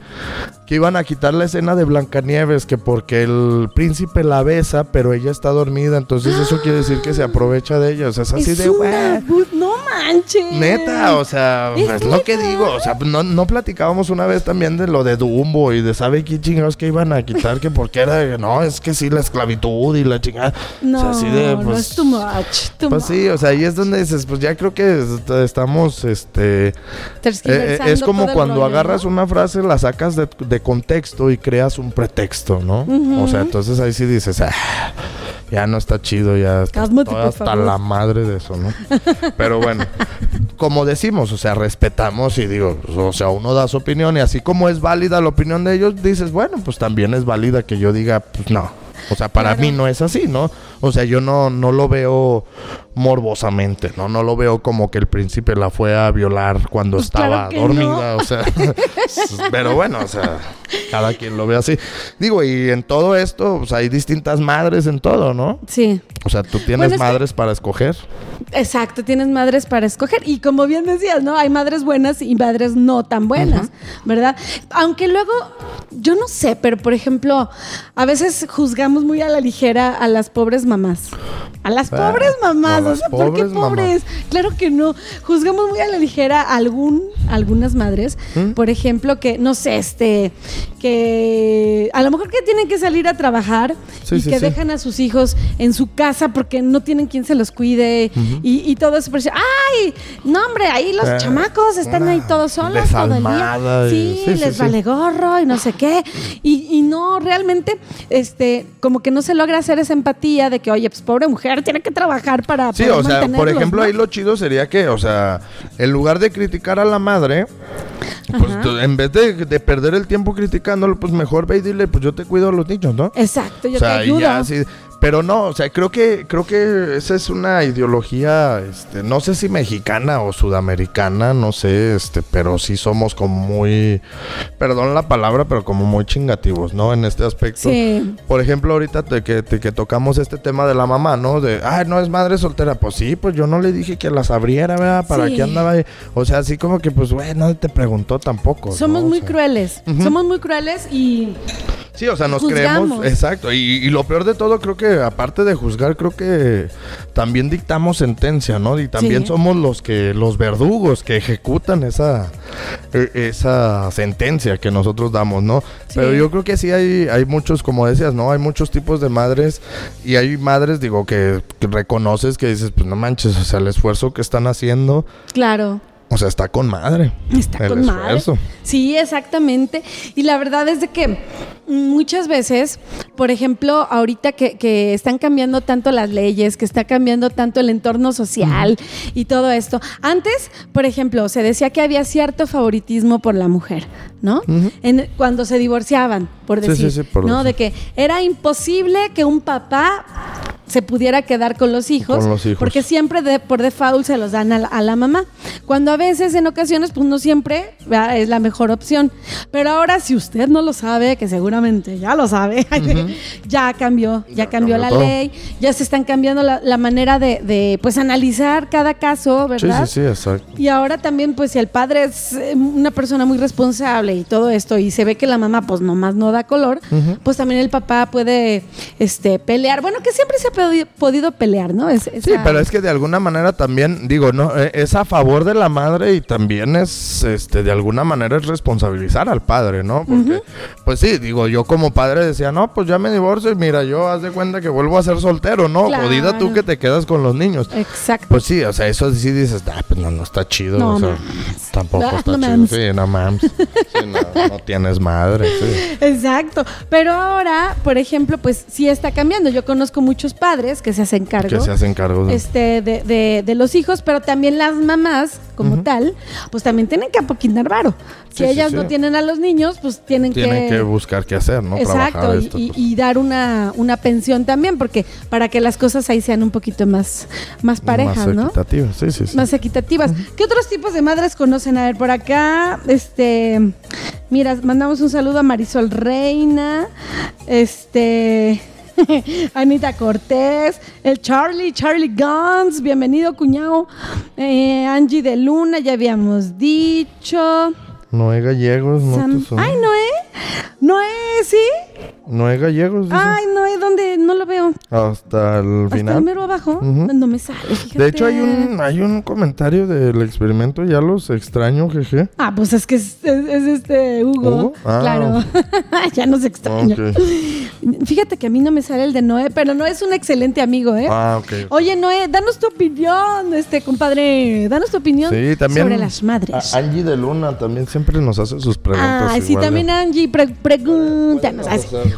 que iban a quitar la escena de Blancanieves, que porque el príncipe la besa, pero ella está dormida, entonces eso quiere decir que se aprovecha de ella. O sea, es así Es de, una no manches. Neta, o sea, Es es lo que digo. O sea, no, no platicábamos una vez también de lo de Dumbo y de sabe qué chingados que iban a quitar, que porque era, no, es que sí, la esclavitud y la chingada. No, o sea, así de, no pues, es too much. too pues much. sí, o sea, ahí es donde dices, pues ya creo que est- estamos, este, eh, eh, es como cuando agarras una frase, la sacas de, de contexto y creas un pretexto, ¿no? O sea, entonces ahí sí dices, "Ah, ya no está chido, ya está- hasta la madre de eso, ¿no? Pero bueno, como decimos, o sea, respetamos y digo, pues, o sea, uno da su opinión y así como es válida la opinión de ellos, dices, bueno, pues también es válida que yo diga, pues no. O sea, para Claro. mí no es así, ¿no? O sea, yo no, no lo veo morbosamente, ¿no? No lo veo como que el príncipe la fue a violar cuando Pues estaba claro dormida, o sea. pero bueno, o sea, cada quien lo ve así. Digo, y en todo esto, pues hay distintas madres en todo, ¿no? Sí, O sea, tú tienes Bueno, es que- madres para escoger. exacto, tienes madres para escoger. Y como bien decías, ¿no? Hay madres buenas y madres no tan buenas, ¿verdad? Aunque luego, yo no sé, pero por ejemplo, a veces juzgamos muy a la ligera a las pobres mamás. A las Ah, pobres mamás, o las sea, ¿por qué pobres? Claro que no. Juzgamos muy a la ligera algún, algunas madres, ¿Mm? por ejemplo, que, no sé, este, que a lo mejor que tienen que salir a trabajar Sí, y sí, que sí. dejan a sus hijos en su casa porque no tienen quien se los cuide y, y todo eso. ¡ay! No, hombre, ahí los Eh, chamacos están ahí todos solos todo el día. Sí, les vale gorro y no sé qué. Y, y no, realmente, este, como que no se logra hacer esa empatía de que, oye, pues pobre mujer, tiene que trabajar para Sí, poder o sea, por ejemplo, ¿no? ahí lo chido sería que, o sea, en lugar de criticar a la madre, pues tú, en vez de, de perder el tiempo criticándolo, pues mejor ve y dile, pues yo te cuido a los niños, ¿no? Exacto, yo o sea, te y ayudo. ya así, Pero no, o sea, creo que, creo que esa es una ideología, este, no sé si mexicana o sudamericana, no sé, este, pero sí somos como muy, perdón la palabra, pero como muy chingativos, ¿no? En este aspecto. Sí. Por ejemplo, ahorita te- que, te- que tocamos este tema de la mamá, ¿no? De, ay, no es madre soltera. Pues sí, pues yo no le dije que las abriera, ¿verdad? ¿Para Sí. qué andaba ahí? O sea, así como que, pues, güey, nadie te preguntó tampoco. Somos ¿no? O muy sea, crueles. Somos muy crueles y Sí, o sea, nos Juzgamos. creemos. Exacto. Y, y lo peor de todo, creo que aparte de juzgar, creo que también dictamos sentencia, ¿no? Y también Sí. somos los que, los verdugos que ejecutan esa, e- esa sentencia que nosotros damos, ¿no? Sí. Pero yo creo que sí hay, hay muchos, como decías, ¿no? Hay muchos tipos de madres. Y hay madres, digo, que, que reconoces que dices, pues no manches, o sea, el esfuerzo que están haciendo, claro. o sea, está con madre. Está el con madre. Sí, exactamente. Y la verdad es de que muchas veces, por ejemplo, ahorita que, que están cambiando tanto las leyes, que está cambiando tanto el entorno social y todo esto. Antes, por ejemplo, se decía que había cierto favoritismo por la mujer, ¿no? En- cuando se divorciaban, por Sí, decir, sí, sí, por ¿no? decir. De que era imposible que un papá se pudiera quedar con los hijos, Con los hijos. porque siempre de, por default se los dan a la, a la mamá. Cuando a veces, en ocasiones, pues no siempre ¿verdad? es la mejor opción. Pero ahora, si usted no lo sabe, que seguramente ya lo sabe, ya cambió, ya, Ya cambió, cambió la todo. ley, ya se están cambiando la, la manera de, de, pues, analizar cada caso, Sí, ¿verdad? sí, sí, exacto. Y ahora también, pues, si el padre es eh, una persona muy responsable y todo esto, y se ve que la mamá, pues, nomás no da color, pues también el papá puede este, pelear. Bueno, que siempre se ha podi- podido pelear, ¿no? Es, Sí, pero es que de alguna manera también, digo, no, Eh, es a favor de la madre y también es, este, de alguna manera es responsabilizar al padre, ¿no? Porque, pues sí, digo, yo como padre decía, no, pues ya me divorcio y mira, yo haz de cuenta que vuelvo a ser soltero, ¿no? Claro. Jodida tú que te quedas con los niños. Exacto. Pues sí, o sea, eso sí dices, ah, pues no, no está chido, No o sea, tampoco Ah, está no chido. mames. Sí, no mames. Sí, no, no tienes madre, sí. Exacto. Pero ahora, por ejemplo, pues sí está cambiando. Yo conozco muchos padres que se hacen cargo. Que se hacen cargo de... Este, de, de- de los hijos, pero también las mamás, como tal, pues también tienen que apoquinar varo. Si Sí, ellas no tienen a los niños, pues tienen, Tienen que buscar qué hacer, ¿no? Exacto, Trabajar y, esto, y- pues. y dar una, una pensión también, porque para que las cosas ahí sean un poquito más, más parejas, Más ¿no? equitativas, sí, sí, sí. Más equitativas. ¿Qué otros tipos de madres conocen? A ver, por acá, este, mira, mandamos un saludo a Marisol Reina, este, Anita Cortés, el Charlie, Charlie Guns, bienvenido cuñado, eh, Angie de Luna, ya habíamos dicho. Noé Gallegos, ¿no? Sam- Ay, Noé. Noé Gallegos, dice. Ay, Noé, ¿dónde? No lo veo. Hasta el Hasta final. el mero abajo. Ujú. No me sale, fíjate. De hecho, hay un, hay un comentario del experimento, ya los extraño, jeje. Ah, pues es que es, es- es este Hugo. ¿Hugo? Ah. Claro. ya nos extraña. Ok. Fíjate que a mí no me sale el de Noé, pero no es un excelente amigo, ¿eh? Ah, ok. Oye, Noé, danos tu opinión, este compadre. Danos tu opinión Sí, también. sobre las madres. Angie de Luna también siempre nos hace sus preguntas. Ah, sí, igual, también ¿no? Angie, pre- pregúntanos.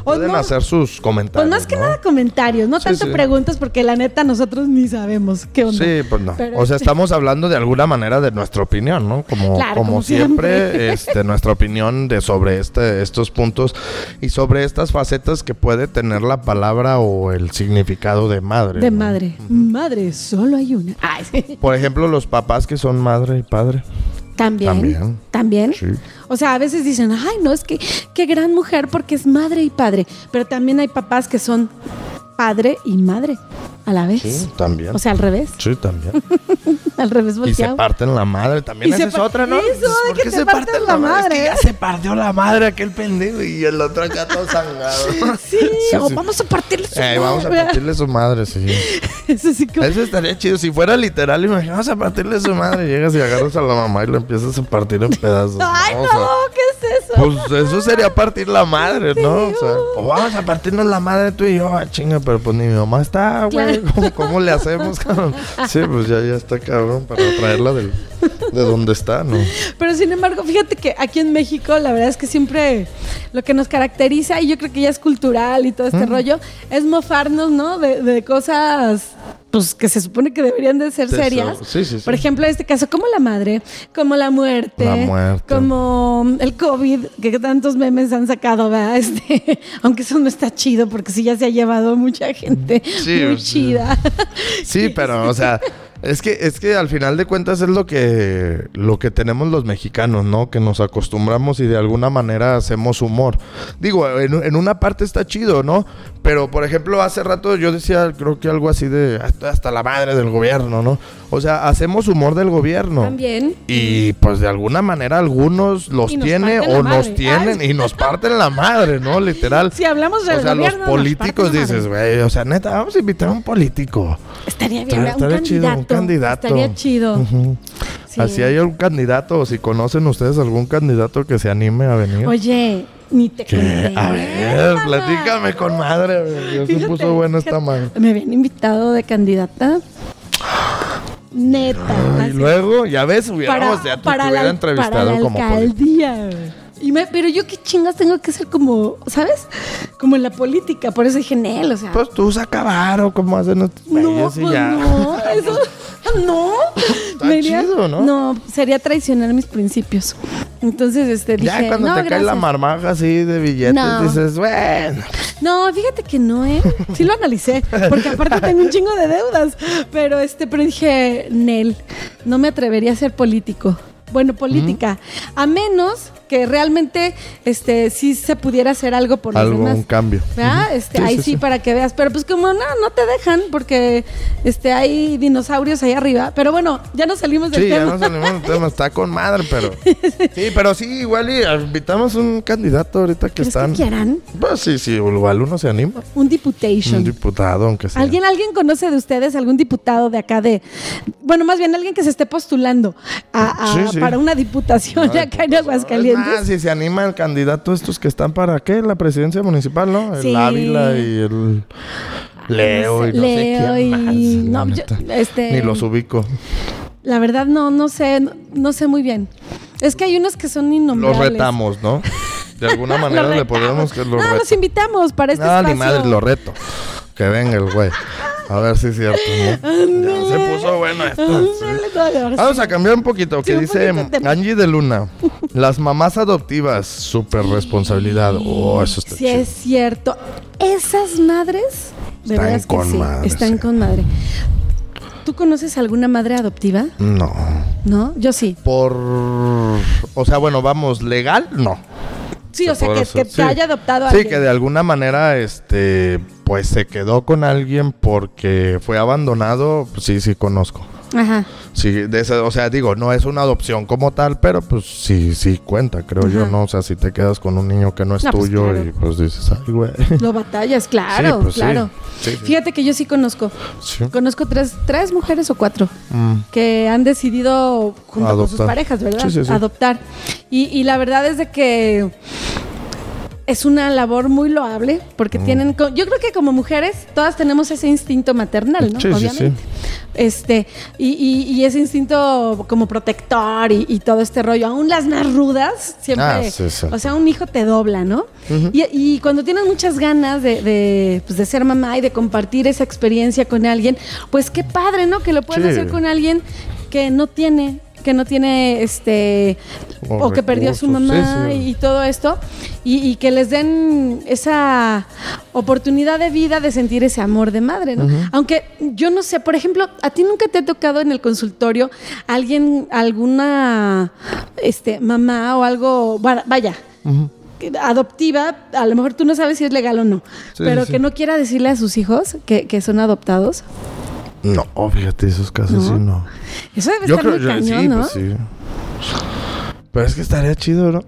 Pueden no- hacer sus comentarios. Pues más que ¿no? nada comentarios, no Sí, tanto sí. preguntas, porque la neta nosotros ni sabemos qué onda. Sí, pues no. Pero o sea, este- estamos hablando de alguna manera de nuestra opinión, ¿no? Como, Claro, como, como siempre, siempre. este, nuestra opinión de sobre este, estos puntos y sobre estas facetas que puede tener la palabra o el significado de madre. De ¿no? madre. Madre, solo hay una. Ay. Por ejemplo, los papás que son madre y padre. También. También. También. Sí. O sea, a veces dicen, ay, no, es que qué gran mujer porque es madre y padre. Pero también hay papás que son padre y madre a la vez. Sí, también. O sea, al revés. sí, también. Al revés Y se volteado. parten la madre también. Esa es otra, ¿no? Eso, ¿Por que qué se parten parten la la madre? Es madre. que ya se partió la madre aquel pendejo y el otro acá todo sangado. Sí, o vamos a partirle su Eh, vamos a madre. partirle su madre, sí. Eso sí como- Eso estaría chido. Si fuera literal, imagínate, vamos a partirle su madre. Llegas y agarras a la mamá y lo empiezas a partir en pedazos. Ay, ¿no? no, O sea, ¿qué es eso? pues eso sería partir la madre, ¿no? O sea, o vamos a partirnos la madre tú y yo, ah, chinga, pero pues ni mi mamá está, güey. Claro. ¿Cómo, cómo le hacemos, cabrón? Sí, pues ya, ya está cabrón para traerla del, de donde está, ¿no? Pero sin embargo, fíjate que aquí en México, la verdad es que siempre lo que nos caracteriza, y yo creo que ya es cultural y todo este rollo, es mofarnos, ¿no? De, de cosas pues que se supone que deberían de ser serias. sí, sí, sí. Por ejemplo, en este caso, como la madre, como la muerte, La muerte. como el COVID, que tantos memes han sacado, ¿verdad? Este, aunque eso no está chido, porque sí ya se ha llevado mucha gente muy chida. Sí, pero, o sea, es que, es que al final de cuentas es lo que, lo que tenemos los mexicanos, ¿no? Que nos acostumbramos y de alguna manera hacemos humor. Digo, en, en una parte está chido, ¿no? Pero, por ejemplo, hace rato yo decía, creo que algo así de hasta, hasta la madre del gobierno, ¿no? O sea, hacemos humor del gobierno. También. Y pues de alguna manera algunos los tiene o nos tienen Ay. y nos parten la madre, ¿no? Literal. Si hablamos del o sea, gobierno, los políticos dices, güey, o sea, neta, vamos a invitar a un político. Estaría bien, Estaría- un, estaría chido, candidato, un candidato. Estaría chido. Sí. Así hay un candidato, o si conocen ustedes algún candidato que se anime a venir. Oye, ni te ¿Qué? conté. A ver, platícame con madre. Ya se puso buena esta madre. Me habían invitado de candidata. Neta. Y luego, ya ves, hubiéramos ya te para hubiera la, entrevistado para la como político. Y me- pero yo qué chingas tengo que ser como, ¿sabes? Como en la política. Por eso dije, Nel, o sea. Pues tú saca varo, como hacen estos no, pues ya. no, eso, no. Está Me iría- chido, ¿no? No, sería traicionar mis principios. Entonces, este, dije, Ya cuando no, te cae la marmaja así de billetes, No. dices, bueno. No, fíjate que no, ¿eh? Sí lo analicé, porque aparte tengo un chingo de deudas. Pero este, pero dije, Nel, no me atrevería a ser político. Bueno, política. A menos que realmente este sí se pudiera hacer algo por los Algo, demás. un cambio. Este, Sí, ahí sí, para que veas. Pero pues como no, no te dejan porque este hay dinosaurios ahí arriba. Pero bueno, ya no salimos del Sí, ya tema. no salimos del tema, está con madre, pero. Sí, pero sí, igual y invitamos un candidato ahorita que ¿Crees están. que quieran? Pues sí, sí, igual uno se anima. Un diputation. Un diputado, aunque sea. ¿Alguien, ¿Alguien conoce de ustedes algún diputado de acá de... Bueno, más bien alguien que se esté postulando a- a- Sí, sí. para una diputación No, acá en pues, Aguascalientes? Más, si se anima el candidato estos que están para qué, la presidencia municipal, ¿no? El Sí. Ávila y el Leo y no sé Leo quién y- no, yo- este- Ni los ubico. La verdad no, no sé, no, no sé muy bien. Es que hay unos que son Los innombrables. retamos, ¿no? De alguna manera Los le podemos que los No, los invitamos para este No, espacio. ni madre, lo reto. Que venga el güey. A ver si es cierto, ¿no? Ya se puso bueno esto. sí. Vamos a cambiar un poquito, que dice. Angie de Luna. Las mamás adoptivas, súper responsabilidad. Oh, eso está Sí, chido. es cierto. Esas madres, de Están veras que con sí, madre, están sí. con madre. ¿Tú conoces alguna madre adoptiva? No. ¿No? Yo sí. Por. O sea, bueno, vamos, legal, no. Sí, o sea, que, te haya adoptado a Sí, alguien. que de alguna manera, este, pues se quedó con alguien porque fue abandonado. Pues, sí, sí, conozco. Ajá. Sí, de esa, o sea, digo, no es una adopción como tal, pero pues sí, sí cuenta, creo yo. ¿no? O sea, si te quedas con un niño que no es No, pues, tuyo claro. y pues dices, ay, güey. Lo batallas, claro, Sí, pues, claro. Sí, sí. Fíjate que yo sí conozco. Sí. Conozco tres, tres mujeres o cuatro Mm. que han decidido, junto con sus parejas, ¿verdad? Sí, sí, sí. Adoptar. Y, y la verdad es de que es una labor muy loable porque Mm. tienen, yo creo que como mujeres todas tenemos ese instinto maternal, ¿no? Sí, sí, Obviamente. Este, y, y- y ese instinto como protector y, y todo este rollo, aún las más rudas, siempre, Ah, sí, sí. o sea, un hijo te dobla, ¿no? y, y cuando tienes muchas ganas de, de, pues, de ser mamá y de compartir esa experiencia con alguien, pues qué padre, ¿no? Que lo puedes Sí. hacer con alguien que no tiene que no tiene este O o, que perdió a su mamá sí, sí. y todo esto y, y que les den esa oportunidad de vida de sentir ese amor de madre, ¿no? Aunque yo no sé, por ejemplo, a ti nunca te ha tocado en el consultorio alguien, alguna este mamá o algo, bueno, vaya, adoptiva, a lo mejor tú no sabes si es legal o no, Sí, pero sí. que no quiera decirle a sus hijos que, que son adoptados. No, fíjate, esos casos No. sí no. Eso debe Yo estar creo, muy yo- cañón, sí, ¿no? pues sí. Pero es que estaría chido, ¿no?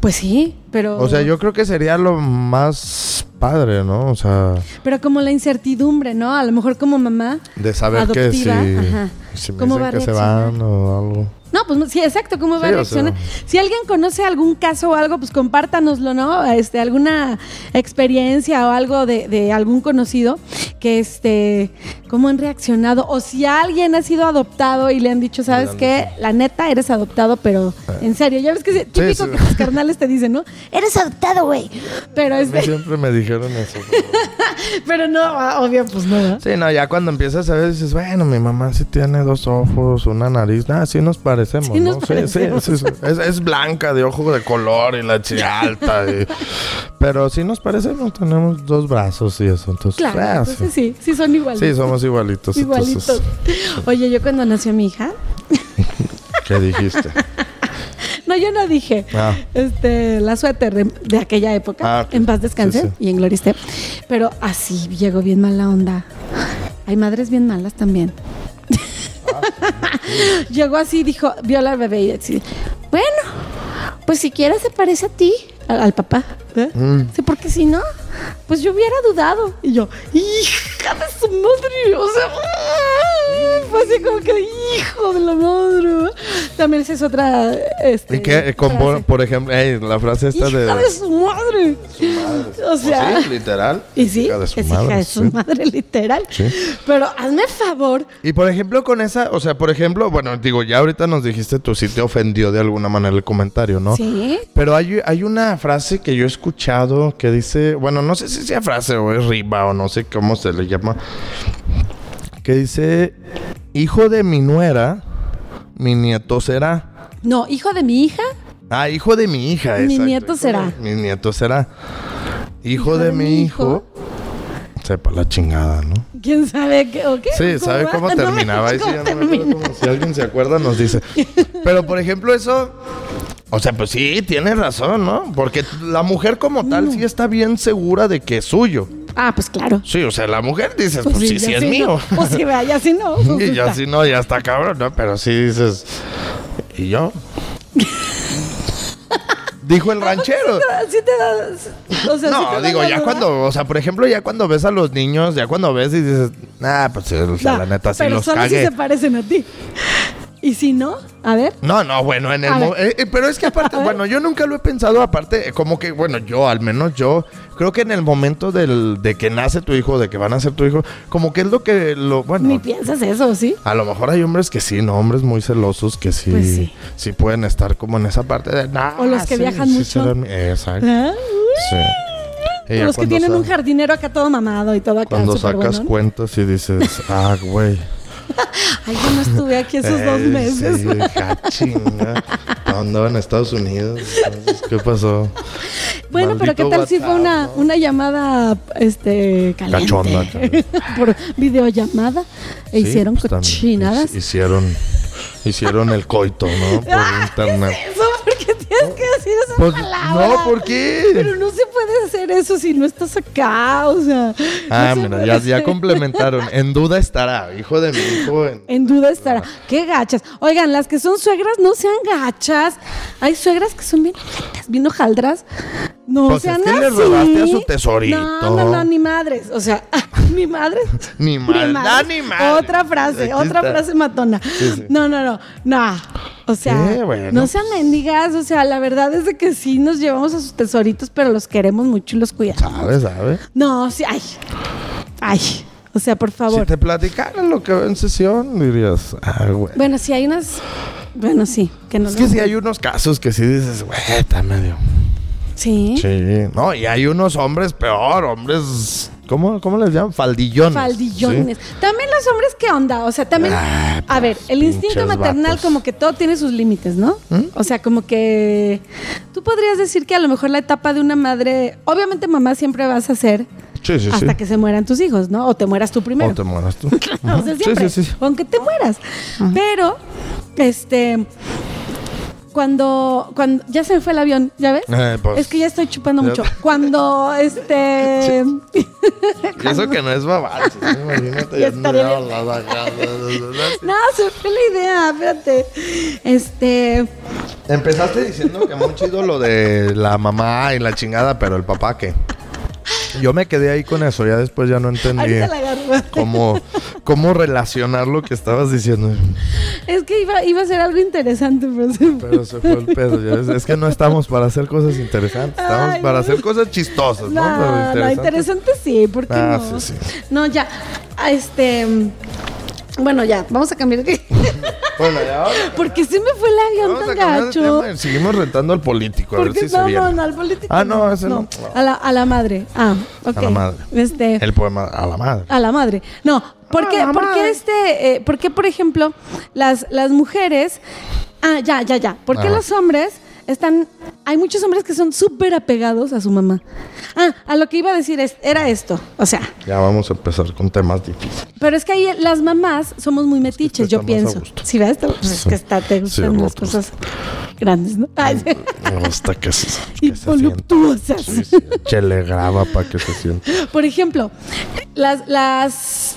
Pues sí, pero O sea, yo creo que sería lo más padre, ¿no? O sea, Pero como la incertidumbre, ¿no? A lo mejor como mamá. de saber que si, Adoptiva, ajá. si me ¿Cómo dicen va que se van o algo. No, pues sí, exacto, ¿cómo va a Sí, o sea. reaccionar? Si alguien conoce algún caso o algo, pues compártanoslo, ¿no? Este, alguna experiencia o algo de, de algún conocido que este, cómo han reaccionado. O si alguien ha sido adoptado y le han dicho, ¿sabes qué? La neta, eres adoptado, pero en serio. Ya ves que es típico sí. que tus carnales te dicen, ¿no? Eres adoptado, güey. Pero A mí este. siempre me dijeron eso. pero- no, obvio, pues no. ¿verdad? Sí, no, ya cuando empiezas a ver, dices, bueno, mi mamá sí tiene dos ojos, una nariz. Ah, sí nos parecemos, Sí ¿no? nos Sí, sí, parecemos. sí, sí. Es, es blanca, de ojo de color y la chica alta. y- Pero sí nos parecemos, tenemos dos brazos y eso. Entonces, Claro, ah, entonces sí. sí, sí son igualitos. Sí, somos igualitos. Igualitos. Entonces, Oye, yo cuando nació mi hija, ¿qué dijiste? no, yo no dije. Ah. Este, la suéter de, de aquella época, Ah, en paz descanse Sí, sí. y en gloria esté. Pero así llegó bien mala onda. Hay madres bien malas también. llegó así, dijo, vio a la bebé y así, bueno, pues si quieres se parece a ti, al, al papá. ¿eh? Mm. Sí, porque si no, pues yo hubiera dudado. Y yo, hija de su madre, o sea, fue así como que, hijo de la madre. También esa es otra, este, ¿Y qué? Con, frase. por ejemplo, la frase esta Hija de... de su madre. O sea, Pues sí, literal. y sí, Hija de su es madre, hija de su sí. madre, literal. Sí. Pero hazme favor. Y por ejemplo, con esa, o sea, por ejemplo, bueno, digo, ya ahorita nos dijiste tú si te ofendió de alguna manera el comentario, ¿no? Sí. Pero hay, hay una frase que yo he escuchado que dice, bueno, no sé si sea frase o es riba o no sé cómo se le llama, que dice, hijo de mi nuera, mi nieto será. No, hijo de mi hija, Ah, hijo de mi hija. Mi exacto. nieto Hijo de- será. Mi nieto será. Hijo, de, mi hijo. Sepa la chingada, ¿no? ¿quién sabe qué o qué? Sí, ¿sabe va? cómo No me terminaba? Sí, no me cómo. Si alguien se acuerda, nos dice. Pero, por ejemplo, eso... O sea, pues sí, tienes razón, ¿no? Porque la mujer como tal sí está bien segura de que es suyo. Ah, pues claro. Sí, o sea, la mujer dices, pues, sí, ya sí es sí, mío. no. Pues sí, vea, ya sí no. pues Y ya si no, ya está cabrón, ¿no? Pero sí dices... ¿Y yo? Dijo el ranchero. Sí te da. O sea, sí No, te digo, ya duda. cuando, o sea, por ejemplo, ya cuando ves a los niños, ya cuando ves y dices, ah, pues sí, o sea, No, la neta sí pero los solo si cagué. se parecen a ti. Y si no, a ver. No, no, bueno, en el eh, eh, pero es que aparte, bueno, yo nunca lo he pensado aparte, eh, como que, bueno, yo, al menos yo, creo que en el momento del, de que nace tu hijo, de que van a ser tu hijo, como que es lo que, lo, bueno, Ni piensas eso, ¿sí? a lo mejor hay hombres que sí, no, hombres muy celosos que sí, Pues sí. sí. pueden estar como en esa parte de, nah, O los que sí, viajan sí mucho. serán mi-". Exacto, Ah, sí. Ya Los que tienen un jardinero acá todo mamado y todo acá. Cuando sacas bueno. cuentas y dices, ah, güey. Ay, yo no estuve aquí esos dos Eh, meses. Sí, hija, chinga. Andaba en Estados Unidos. entonces, ¿Qué pasó? Bueno, pero ¿qué Maldito tal si fue WhatsApp, una, ¿no? una llamada este caliente? Cachonda. Por videollamada. E Sí, hicieron pues, cochinadas. hic- Hicieron, hicieron el coito, ¿no? Por Ah, internet. Eso, ¿por qué tienes que decir esa Pues, palabra? no, ¿por qué? Pero no se puede hacer eso si no estás acá, o sea. Ah, no mira, ya, ya complementaron. En duda estará, hijo de mi hijo. en- En duda estará. Qué gachas. Oigan, las que son suegras no sean gachas. Hay suegras que son bien bien hojaldras. No Pues sean es que así. le robaste a su tesorito. No, no, no, ni madres. O sea, ni madres. Ni maldad, ni madre. Otra frase, Aquí otra está. frase matona. Sí, sí. No, no, no. No. O sea, bueno. no sean mendigas. O sea, la verdad es de que sí nos llevamos a sus tesoritos, pero los queremos mucho y los cuidamos. ¿Sabes, sabes? No, sí, ay. Ay. O sea, por favor. Si te platicaran lo que ve en sesión, dirías, ah, güey. Bueno, sí hay unas. Bueno, sí, que no. Es que sí hay unos casos que sí dices, güey, está medio. Sí. Sí. No, y hay unos hombres peor, hombres. ¿Cómo, cómo les llaman? Faldillones. Faldillones. ¿sí? También los hombres, ¿qué onda? O sea, también. Ah, a ver, el instinto maternal, vatos. como que todo tiene sus límites, ¿no? O sea, como que. Tú podrías decir que a lo mejor la etapa de una madre. Obviamente, mamá siempre vas a ser Sí, sí, hasta sí. que se mueran tus hijos, ¿no? O te mueras tú primero. O te mueras tú. o sea, siempre. sí, sí. Aunque te mueras. Pero, este. Cuando, cuando. Ya se me fue el avión, ¿ya ves? Eh, pues, es que ya estoy chupando mucho. Cuando, este. Y eso que no es babal. Imagínate. Ya no, se fue la idea, espérate. Este. Empezaste diciendo que muy chido lo de la mamá y la chingada, pero el papá, ¿qué? Yo me quedé ahí con eso, ya después ya no entendí cómo, cómo relacionar lo que estabas diciendo. Es que iba, iba a ser algo interesante, pero se. Pero se fue el pedo. Es que no estamos para hacer cosas interesantes, estamos Ay, para hacer cosas chistosas, ¿no? No, interesante sí, ¿por qué Ah, no? sí, sí. No, ya. Este. Bueno, ya, vamos a cambiar de... Bueno, y ahora Porque se me fue el avión tan gacho. tema seguimos rentando al político. A ver Porque si se no, viene. no, no, al político. Ah, no, ese no. A la, a la madre. Ah, ok. A la madre. Este. El poema a la madre. A la madre. No, ¿por A qué, la por qué madre. este, eh, por qué, por ejemplo, las, las mujeres, ah, ya, ya, ya, ¿por qué los hombres están, hay muchos hombres que son súper apegados a su mamá? Ah, a lo que iba a decir es, era esto, o sea, Ya vamos a empezar con temas difíciles. pero es que ahí las mamás somos muy metiches, yo pienso. Si ves, pues es que está, te gustan las rotos. cosas grandes, ¿no? Ay, sí. Hasta que se, y se voluptuosas. Sí, sí, Chele graba para que se sienta. Por ejemplo, las, las.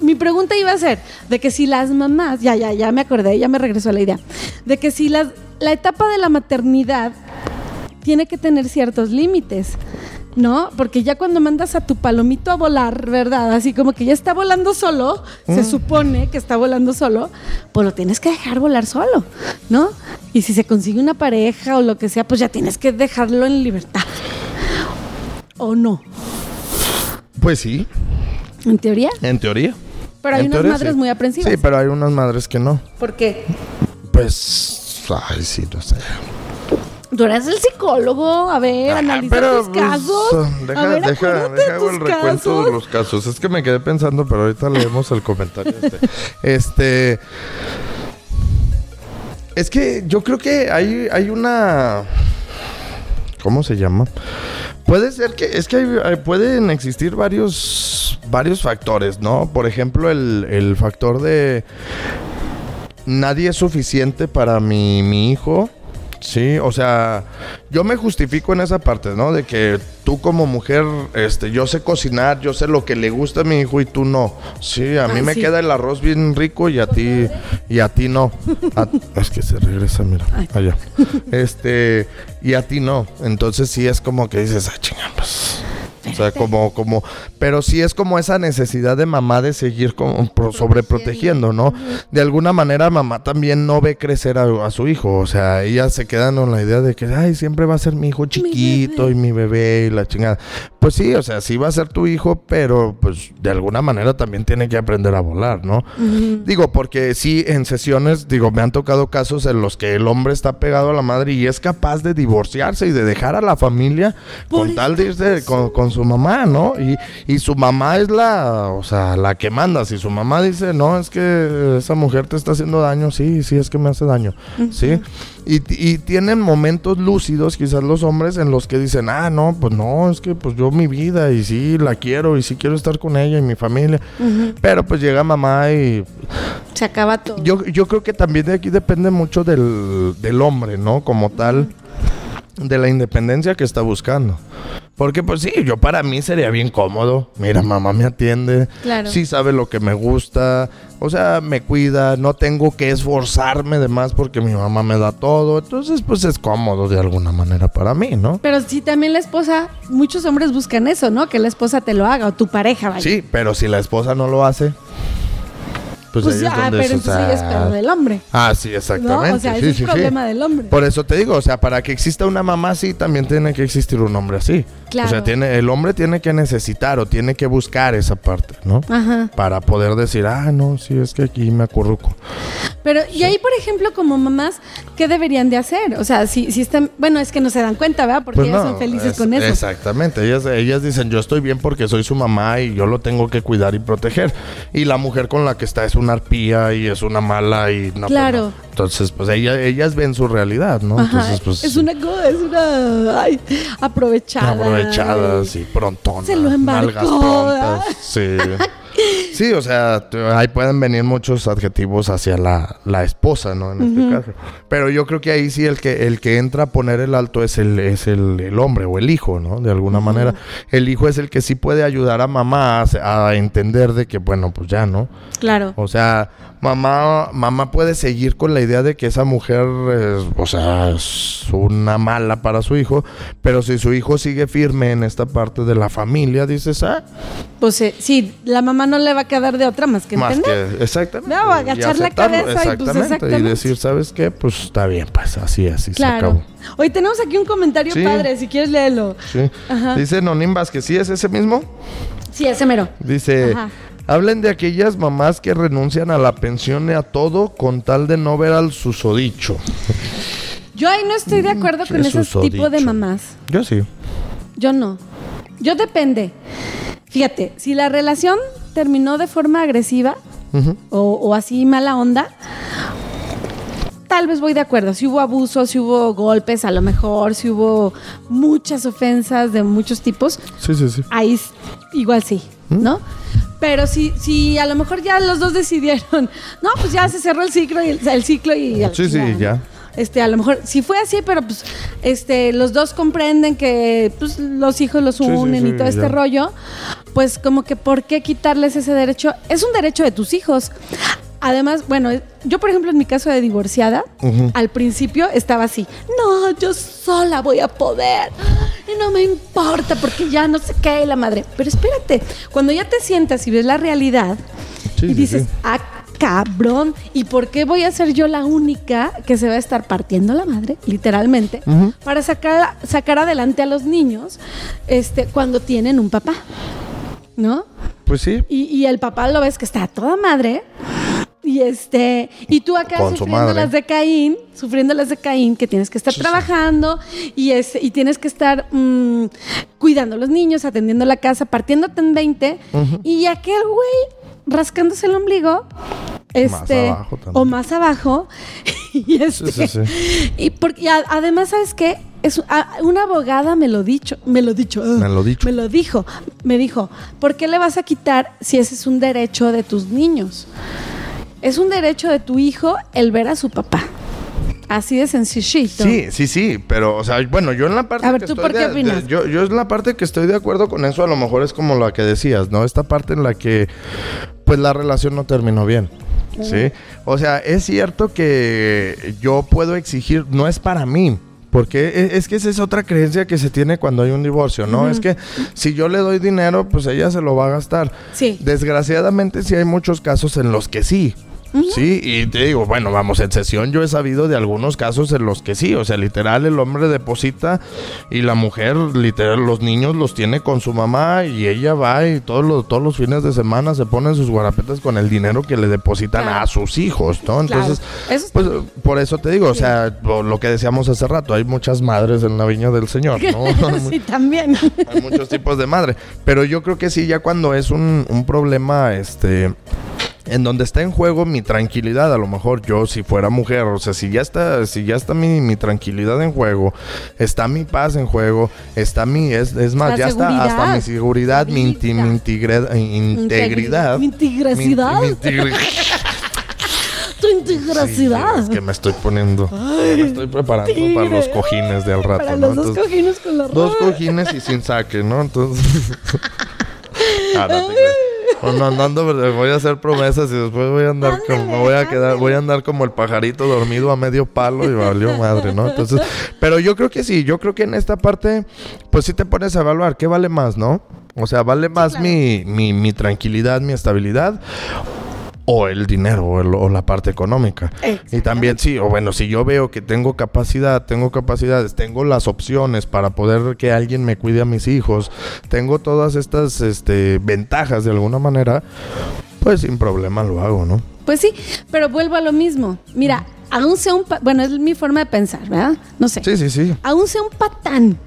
Mi pregunta iba a ser de que si las mamás, ya, ya, ya me acordé, ya me regresó la idea, de que si las, la etapa de la maternidad tiene que tener ciertos límites, ¿no? Porque ya cuando mandas a tu palomito a volar, ¿verdad? Así como que ya está volando solo, se supone que está volando solo, pues lo tienes que dejar volar solo, ¿no? Y si se consigue una pareja o lo que sea, pues ya tienes que dejarlo en libertad. ¿O no? Pues sí, En teoría. en teoría. Pero hay En unas teoría, madres sí. muy aprensivas. Sí, pero hay unas madres que no. ¿Por qué? Pues, ay, sí, no sé. Tú eres el psicólogo. A ver, Ah, analiza tus pues, casos. Deja, a ver, deja, deja de hago el tus recuento de los casos. Es que me quedé pensando, pero ahorita leemos el comentario. Este. este es que yo creo que hay, hay una. ¿Cómo se llama? Puede ser que. Es que hay- hay- pueden existir varios. varios factores, ¿no? Por ejemplo, el, el factor de. Nadie es suficiente para mi, mi hijo. Sí, o sea, yo me justifico en esa parte, ¿no? De que tú como mujer, este, yo sé cocinar, yo sé lo que le gusta a mi hijo y tú no. Sí, a mí Ay, me sí. queda el arroz bien rico y a ti y a ti no. A- es que se regresa, mira, allá. Este, y a ti no. Entonces sí es como que dices, ah, chinga, pues. O sea, como, como, pero sí es como esa necesidad de mamá de seguir como pro- sobreprotegiendo, ¿no? De alguna manera mamá también no ve crecer a, a su hijo, o sea, ella se queda con la idea de que, ay, siempre va a ser mi hijo chiquito y mi bebé y la chingada. Pues sí, o sea, sí va a ser tu hijo, pero pues de alguna manera también tiene que aprender a volar, ¿no? Digo, porque sí, en sesiones, digo, me han tocado casos en los que el hombre está pegado a la madre y es capaz de divorciarse y de dejar a la familia con tal de irse con, con su mamá, ¿no? Y, y su mamá es la, o sea, la que manda. Si su mamá dice, no, es que esa mujer te está haciendo daño, sí, sí, es que me hace daño, ¿sí? Y, y tienen momentos lúcidos, quizás los hombres, en los que dicen, ah, no, pues no, es que pues yo mi vida y sí la quiero y sí quiero estar con ella y mi familia. Pero pues llega mamá y Se acaba todo. yo, yo creo que también de aquí depende mucho del, del hombre, ¿no? Como tal, de la independencia que está buscando. Porque pues sí, yo para mí sería bien cómodo. Mira, mamá me atiende. Claro. Sí sabe lo que me gusta. O sea, me cuida. No tengo que esforzarme de más porque mi mamá me da todo. Entonces pues es cómodo de alguna manera para mí, ¿no? Pero sí, también la esposa, muchos hombres buscan eso, ¿no? Que la esposa te lo haga o tu pareja, vaya. Sí, pero si la esposa no lo hace, pues, Pues ahí es ya, donde pero es, o entonces ahí es pedo del hombre. Ah, sí, exactamente. ¿No? O sea, sí, es sí, sí. problema del hombre. Por eso te digo, o sea, para que exista una mamá así, también tiene que existir un hombre así. Claro. O sea, tiene, el hombre tiene que necesitar o tiene que buscar esa parte, ¿no? Ajá. Para poder decir, ah, no, sí, es que aquí me acurruco. Pero, y ahí, por ejemplo, como mamás, ¿qué deberían de hacer? O sea, si, si están, bueno, es que no se dan cuenta, ¿verdad? Porque Pues ellas no, son felices es- con eso. Exactamente, ellas, ellas dicen, yo estoy bien porque soy su mamá y yo lo tengo que cuidar y proteger. Y la mujer con la que está es una arpía y es una mala y no. pues, Claro. no. Entonces, pues ella- ellas ven su realidad, ¿no? Ajá, Entonces, pues... es una es una ay, aprovechada. Aprovechadas y prontonas. Se lo embarcó, nalgas prontas. Sí. Sí, o sea, ahí pueden venir muchos adjetivos hacia la, la esposa, ¿no? En este caso. Pero yo creo que ahí sí el que, el que entra a poner el alto es el, es el, el hombre o el hijo, ¿no? De alguna manera. El hijo es el que sí puede ayudar a mamá a, a entender de que, bueno, pues ya, ¿no? Claro. O sea, mamá, mamá puede seguir con la idea de que esa mujer, es, o sea, es una mala para su hijo, pero si su hijo sigue firme en esta parte de la familia, dices, ah, Pues eh, sí, la mamá no le va a quedar de otra más que más entender. que, exactamente. No, agachar la cabeza y, pues, exactamente, exactamente. y decir, ¿sabes qué? Pues está bien, pues así y se acabó. Hoy tenemos aquí un comentario Sí. padre, si quieres léelo. Sí. Ajá. Dice Nonim Vázquez, ¿sí es ese mismo? Sí, ese mero. Dice, Ajá. Hablen de aquellas mamás que renuncian a la pensión y a todo con tal de no ver al susodicho. Yo ahí no estoy de acuerdo ¿Qué con ese tipo de mamás. Yo sí. Yo no. Yo depende. Fíjate, si la relación terminó de forma agresiva o, o así mala onda, tal vez voy de acuerdo. Si hubo abuso, si hubo golpes, a lo mejor, si hubo muchas ofensas de muchos tipos, Sí, sí, sí. ahí igual sí, ¿no? Pero si, si a lo mejor ya los dos decidieron, no, pues ya se cerró el ciclo y el, el ciclo y Sí, sí, ya. Este, a lo mejor, si fue así, pero pues, este, los dos comprenden que pues, los hijos los Sí, sí, unen sí, y todo este rollo, pues como que ¿por qué quitarles ese derecho? Es un derecho de tus hijos. Además, bueno, yo por ejemplo en mi caso de divorciada, Ujú. al principio estaba así, no, yo sola voy a poder y no me importa porque ya no sé qué la madre. Pero espérate, cuando ya te sientas y ves la realidad Sí, y sí, dices, sí. ah, cabrón, ¿y por qué voy a ser yo la única que se va a estar partiendo la madre, literalmente, para sacar, sacar adelante a los niños este, cuando tienen un papá? ¿No? Pues sí. Y, y el papá lo ves que está a toda madre. Y este, y tú acá Con su sufriendo las de Caín, sufriendo las de Caín, que tienes que estar Sí, sí. trabajando y es, y tienes que estar mm, cuidando a los niños, atendiendo la casa, partiéndote en 20, y aquel güey rascándose el ombligo, este, o más abajo, y este, Sí, sí, sí. y porque a- además, ¿sabes qué? Es, a- una abogada me lo dicho, me lo dicho, Me lo dicho. me lo dijo, me dijo, ¿por qué le vas a quitar si ese es un derecho de tus niños? Es un derecho de tu hijo el ver a su papá. Así de sencillito. Sí, sí, sí, pero, o sea, bueno, yo en la parte A ver, que ¿tú estoy por qué de- opinas? de- yo, yo en la parte que estoy de acuerdo con eso, a lo mejor es como la que decías, ¿no? Esta parte en la que, pues, la relación no terminó bien, ¿sí? O sea, es cierto que yo puedo exigir, no es para mí, porque e- es que esa es otra creencia que se tiene cuando hay un divorcio, ¿no? Es que si yo le doy dinero, pues ella se lo va a gastar. Sí. Desgraciadamente sí hay muchos casos en los que sí. Sí, y te digo, bueno, vamos, en sesión yo he sabido de algunos casos en los que sí, o sea, literal el hombre deposita y la mujer, literal, los niños los tiene con su mamá y ella va y todos los, todos los fines de semana se ponen sus guarapetas con el dinero que le depositan Claro. a sus hijos, ¿no? Entonces, Eso pues por eso te digo, o sea, lo que decíamos hace rato, hay muchas madres en la viña del Señor, ¿no? Sí, también. hay muchos tipos de madre. Pero yo creo que sí, ya cuando es un, un problema, este. En donde está en juego mi tranquilidad, a lo mejor yo si fuera mujer, o sea, si ya está, si ya está mi, mi tranquilidad en juego, está mi paz en juego, está mi, es, es más, La ya está hasta mi seguridad, mi, inti- mi integre- integridad. Mi integracidad. Mi- tu Sí, integracidad. es que me estoy poniendo, me estoy preparando para los cojines de al rato, Para ¿no? los dos cojines con la Dos cojines y sin saque, ¿no? Entonces. Ah, no te creas. Bueno, andando, voy a hacer promesas y después voy a andar como, me voy a quedar, voy a andar como el pajarito dormido a medio palo y valió madre, ¿no? Entonces, pero yo creo que sí, yo creo que en esta parte, pues sí te pones a evaluar, ¿qué vale más, no? O sea, ¿vale más claro. mi, mi, mi tranquilidad, mi estabilidad? O el dinero, o, el- o la parte económica. Y también sí, o bueno, si yo veo que tengo capacidad, tengo capacidades, tengo las opciones para poder que alguien me cuide a mis hijos, tengo todas estas este, ventajas de alguna manera, pues sin problema lo hago, ¿no? Pues sí, pero vuelvo a lo mismo. Mira, aún sea un... pa- Bueno, es mi forma de pensar, ¿verdad? No sé. Sí, sí, sí. Aún sea un patán.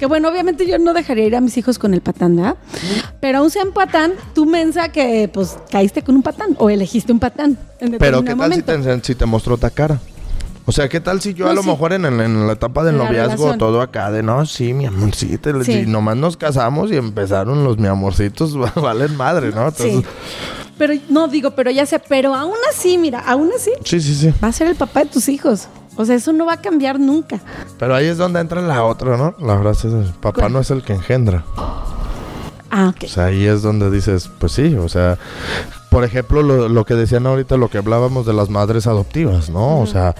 Que bueno, obviamente yo no dejaría ir a mis hijos con el patán, ¿verdad? Pero aún sea un patán, tú mensa que pues caíste con un patán o elegiste un patán. En Pero ¿qué tal si te, si te mostró otra cara? O sea, ¿qué tal si yo No, a lo sí. mejor en, la etapa del la noviazgo relación. todo acá de no, sí, mi amorcito, Sí. y nomás nos casamos y empezaron los mi amorcitos, valen madre, ¿no? Entonces, Sí. Pero no digo, pero ya sé, pero aún así, mira, aún así sí, sí, sí. va a ser el papá de tus hijos. O sea, eso no va a cambiar nunca. Pero ahí es donde entra la otra, ¿no? La frase es, papá ¿Cuál? no es el que engendra. Ah, ok. O sea, ahí es donde dices, pues sí, o sea, por ejemplo, lo, lo que decían ahorita, lo que hablábamos de las madres adoptivas, ¿no? O sea,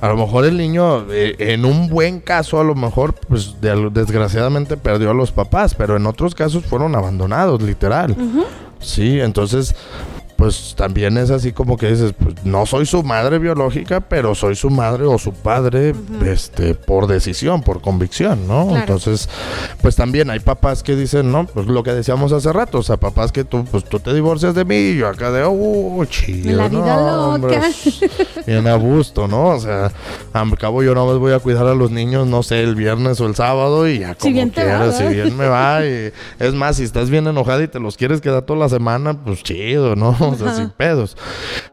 a lo mejor el niño, eh, en un buen caso, a lo mejor, pues de desgraciadamente perdió a los papás, pero en otros casos fueron abandonados, literal. Sí, entonces, pues también es así como que dices, pues no soy su madre biológica, pero soy su madre o su padre, este, por decisión, por convicción, ¿no? Claro. Entonces, pues también hay papás que dicen, no, pues lo que decíamos hace rato, o sea, papás que tú, pues tú te divorcias de mí y yo acá de, oh, chido, La vida no, hombre, loca. bien a gusto, ¿no? O sea, al cabo yo no más voy a cuidar a los niños, no sé, el viernes o el sábado y ya como bien te va, quieras, si bien me va. Y, es más, si estás bien enojada y te los quieres quedar toda la semana, pues chido, ¿no? Sin pedos.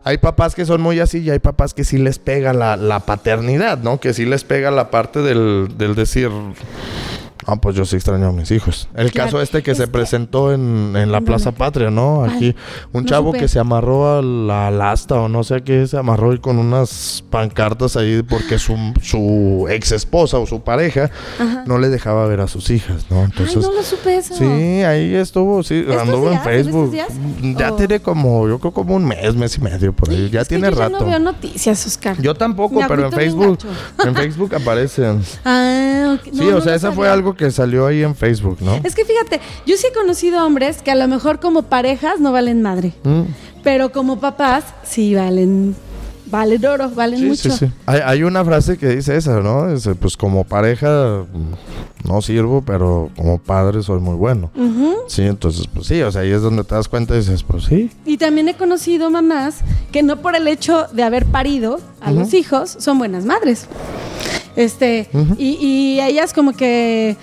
Hay papás que son muy así y hay papás que sí les pega la, la paternidad, ¿no? Que sí les pega la parte del, del decir... Ah, pues yo sí extraño a mis hijos. El Claro. caso este que Es se que- presentó en, en la ¿En Plaza dónde? Patria, ¿no? Aquí, un no chavo supe. que se amarró a la al asta o no sé a qué, se amarró y con unas pancartas ahí porque su, su ex esposa o su pareja Ajá. no le dejaba ver a sus hijas, ¿no? Entonces, Ay, no lo supe eso. sí, ahí estuvo, sí, ¿Estos anduvo en días? ¿En Facebook. Ya ¿O? tiene como, yo creo como un mes, mes y medio por ahí, ya Es que tiene yo rato. Ya no veo noticias, Oscar. Yo tampoco, pero en Facebook, en Facebook aparecen. Ah, ok. sí, No, o no sea, esa fue sabía. Algo que salió ahí en Facebook, ¿no? Es que fíjate, yo sí he conocido hombres que a lo mejor como parejas no valen madre, Mm. pero como papás sí valen, valen oro, valen Sí, mucho. sí, sí. Hay, hay una frase que dice esa, ¿no? Dice, pues como pareja mm, no sirvo, pero como padre soy muy bueno. Sí, entonces, pues sí, o sea, ahí es donde te das cuenta y dices, pues sí. Y también he conocido mamás que no por el hecho de haber parido a los hijos son buenas madres. Este, Ujú. y, y ellas como que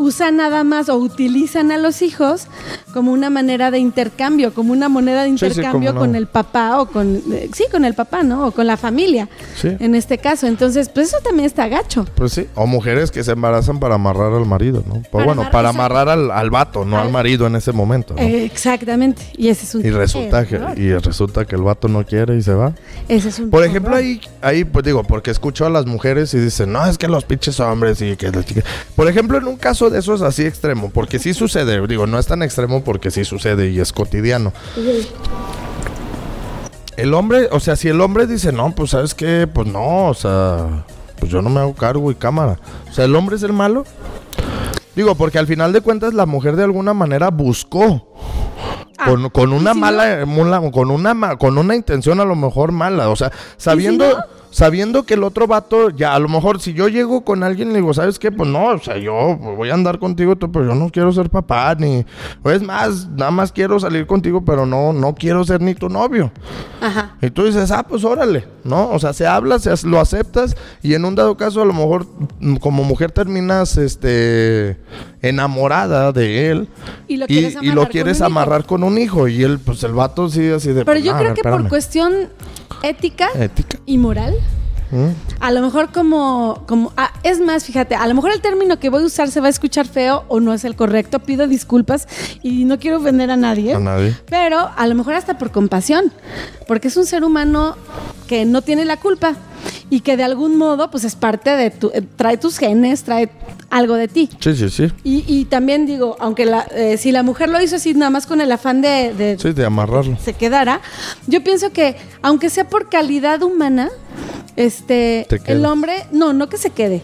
usan nada más o utilizan a los hijos como una manera de intercambio, como una moneda de Sí, sí, intercambio no. con el papá o con, eh, sí, con el papá, ¿no? O con la familia, Sí. en este caso. Entonces, pues eso también está gacho. Pues sí. O mujeres que se embarazan para amarrar al marido, ¿no? Pues Para bueno, amarrar- para amarrar al, al vato, no al, Al- marido en ese momento, ¿no? Eh, exactamente. Y ese es un y resulta que, y resulta que el vato no quiere y se va. Ese es un Por ejemplo, ahí, ahí, pues digo, porque escucho a las mujeres y dicen, no, es que los pinches hombres y que. Por ejemplo, en un caso de esos así extremo, porque sí sucede, digo, no es tan extremo porque sí sucede y es cotidiano. El hombre, o sea, si el hombre dice, no, pues sabes qué, pues no, o sea, pues yo no me hago cargo y cámara. O sea, el hombre es el malo. Digo, porque al final de cuentas la mujer de alguna manera buscó Ah, con, con ¿y una si mala, mula- con una con una intención a lo mejor mala, o sea, sabiendo no? Sabiendo que el otro vato ya a lo mejor si yo llego con alguien y le digo, ¿sabes qué? Pues no, o sea, yo voy a andar contigo, pero yo no quiero ser papá ni es más, nada más quiero salir contigo, pero no no quiero ser ni tu novio. Ajá. Y tú dices, ah, pues órale, ¿no? O sea, se habla, se, lo aceptas y en un dado caso a lo mejor mm, como mujer terminas este enamorada de él Y lo quieres y amarrar lo con un hijo. amarrar con un hijo y él, pues el vato sí así de... Pero pues, yo creo ver, que por cuestión ética Ética. y moral, ¿Mm? a lo mejor como, como ah, es más, fíjate, a lo mejor el término que voy a usar se va a escuchar feo o no es el correcto, pido disculpas y no quiero ofender a nadie. A nadie. Pero a lo mejor hasta por compasión, porque es un ser humano que no tiene la culpa y que de algún modo pues es parte de tu, eh, trae tus genes, trae algo de ti. Sí, sí, sí. Y, y también digo, aunque la, eh, si la mujer lo hizo así nada más con el afán de, de- Sí, de amarrarlo. se quedara, yo pienso que aunque sea por calidad humana, este, el hombre, no, no que se quede,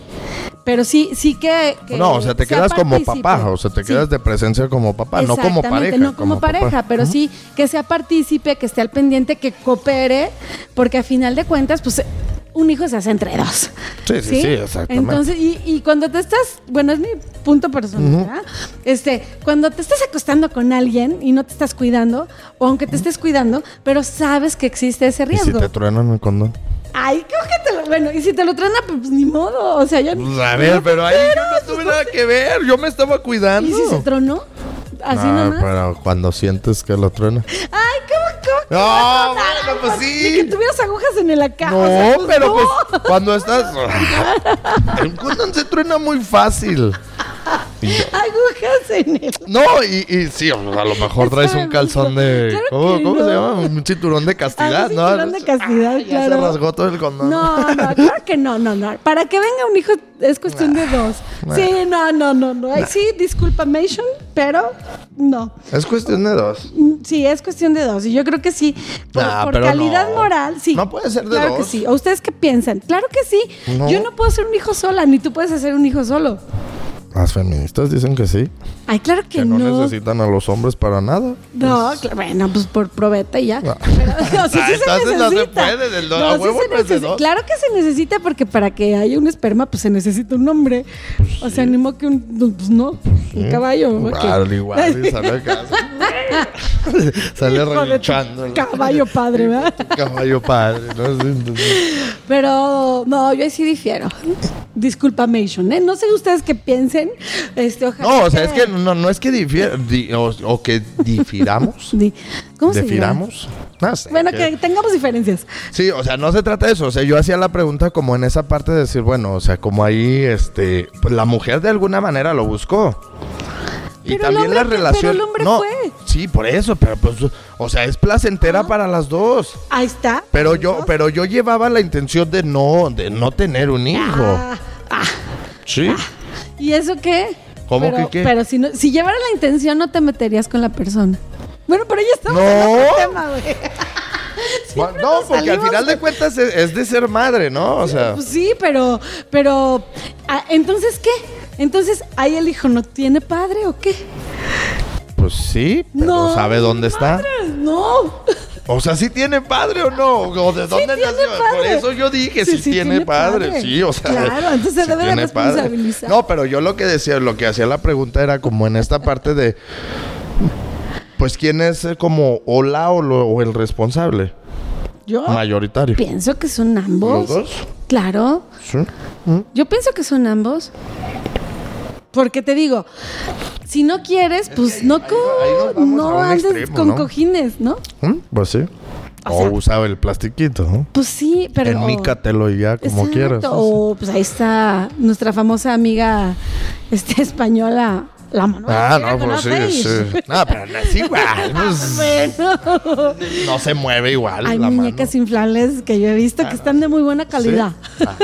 pero sí, sí que, que No, o sea, te sea quedas como papá, o sea, te Sí. quedas de presencia como papá, no como pareja. No como, pareja, pero sí que sea partícipe, que esté al pendiente, que coopere, porque a final de cuentas, pues un hijo se hace entre dos. Sí, sí, sí, exactamente. Entonces, y, y cuando te estás, bueno, es mi punto personal, ¿verdad? Este, cuando te estás acostando con alguien y no te estás cuidando, o aunque te estés cuidando, pero sabes que existe ese ¿Y si riesgo. te truenan el condón? Ay, creo que te lo, bueno, y si te lo traen, pues ni modo, o sea, ya Pues, a ver, pero ahí yo no tuve nada que ver, yo me estaba cuidando. ¿Y si se tronó? Así Ah, nomás. pero cuando sientes que lo truena. Ay, ¿cómo, cómo? No, bueno, pues sí. Ni que tuvieras agujas en el acá. No, o sea, pues pero no. pues cuando estás. El condón se truena muy fácil. Y yo- Agujas en el. No, y, y sí, a lo mejor traes un calzón de. Claro ¿Cómo, cómo se llama? Un cinturón de castidad, Ah, un ¿no? cinturón de castidad, Ya se claro. rasgó todo el condón. No, no, claro que no, no, no. Para que venga un hijo es cuestión de dos. Sí, no, no, no, no. Ay, Sí, disculpamation, pero no. Es cuestión de dos. Mm, Sí, es cuestión de dos. Y yo creo que sí. Por, Nah, calidad no. moral, sí. No puede ser de claro dos. que sí. ¿O ustedes qué piensan? Claro que sí. Yo no puedo ser un hijo sola, ni tú puedes hacer un hijo solo. Las feministas dicen que sí, Ay, claro que, que no, no. necesitan a los hombres para nada. No, cla- bueno, pues por probeta y ya. Pero, o sea, sí se entonces no se necesita. puede, del a sí se. Claro que se necesita porque para que haya un esperma, pues se necesita un hombre. o sea, ni modo que un, pues no, un caballo. Igual, igual, y sale acá. sale relinchando. Caballo padre, ¿verdad? Caballo padre. Sí, Pero no, yo ahí sí difiero. Disculpa, Mation, ¿eh? No sé ustedes qué piensen. Este, No, o sea, es que no, no es que difier- di- o, o que difiramos. Di- ¿Cómo se? ¿Difiramos? No sé. Bueno, que- que tengamos diferencias. Sí, o sea, no se trata de eso. O sea, yo hacía la pregunta como en esa parte de decir, bueno, o sea, como ahí, este, pues la mujer de alguna manera lo buscó. Y Pero también la relación. pero el hombre no, fue. Sí, por eso, pero pues, o sea, es placentera para las dos. Ahí está. Pero yo, pero yo llevaba la intención de no, de no tener un hijo. Ah, ah. Sí. ¿Y eso qué? ¿Cómo pero, que qué? Pero si, no, si llevara la intención, no te meterías con la persona. Bueno, pero ya estamos No. en otro tema, güey. Siempre no, porque al final de cuentas es, es de ser madre, ¿no? O sea, Pues sí, pero, pero, ah, entonces qué? Entonces, ahí el hijo no tiene padre o qué? pues sí, pero no. ¿sabe dónde está? No. O sea, ¿sí tiene padre o no? ¿O de dónde tiene nació? Por eso yo dije, Sí, sí, sí tiene, tiene padre. padre. Sí, o sea. Claro, entonces se sí debe de padre. responsabilizar. No, pero yo lo que decía, lo que hacía la pregunta era como en esta parte de. Pues, ¿quién es eh, como o la o, lo- o el responsable? Yo Mayoritario. pienso que son ambos. ¿Los dos? Claro. Sí. ¿Mm? Yo pienso que son ambos. Porque te digo, si no quieres, pues no, co- no andes extremo, con ¿no? cojines, ¿no? ¿Mm? Pues sí. O O, sea- usaba el plastiquito, ¿no? Pues sí, pero. Enmícatelo y ya, como Exacto, quieras. O pues ahí está nuestra famosa amiga este, española, la Manuela. Ah, ¿la no, pues sí, sí. No, pero no es igual. pues, Bueno, no se mueve igual. hay la muñecas inflables que yo he visto que están de muy buena calidad. ¿Sí? Ah,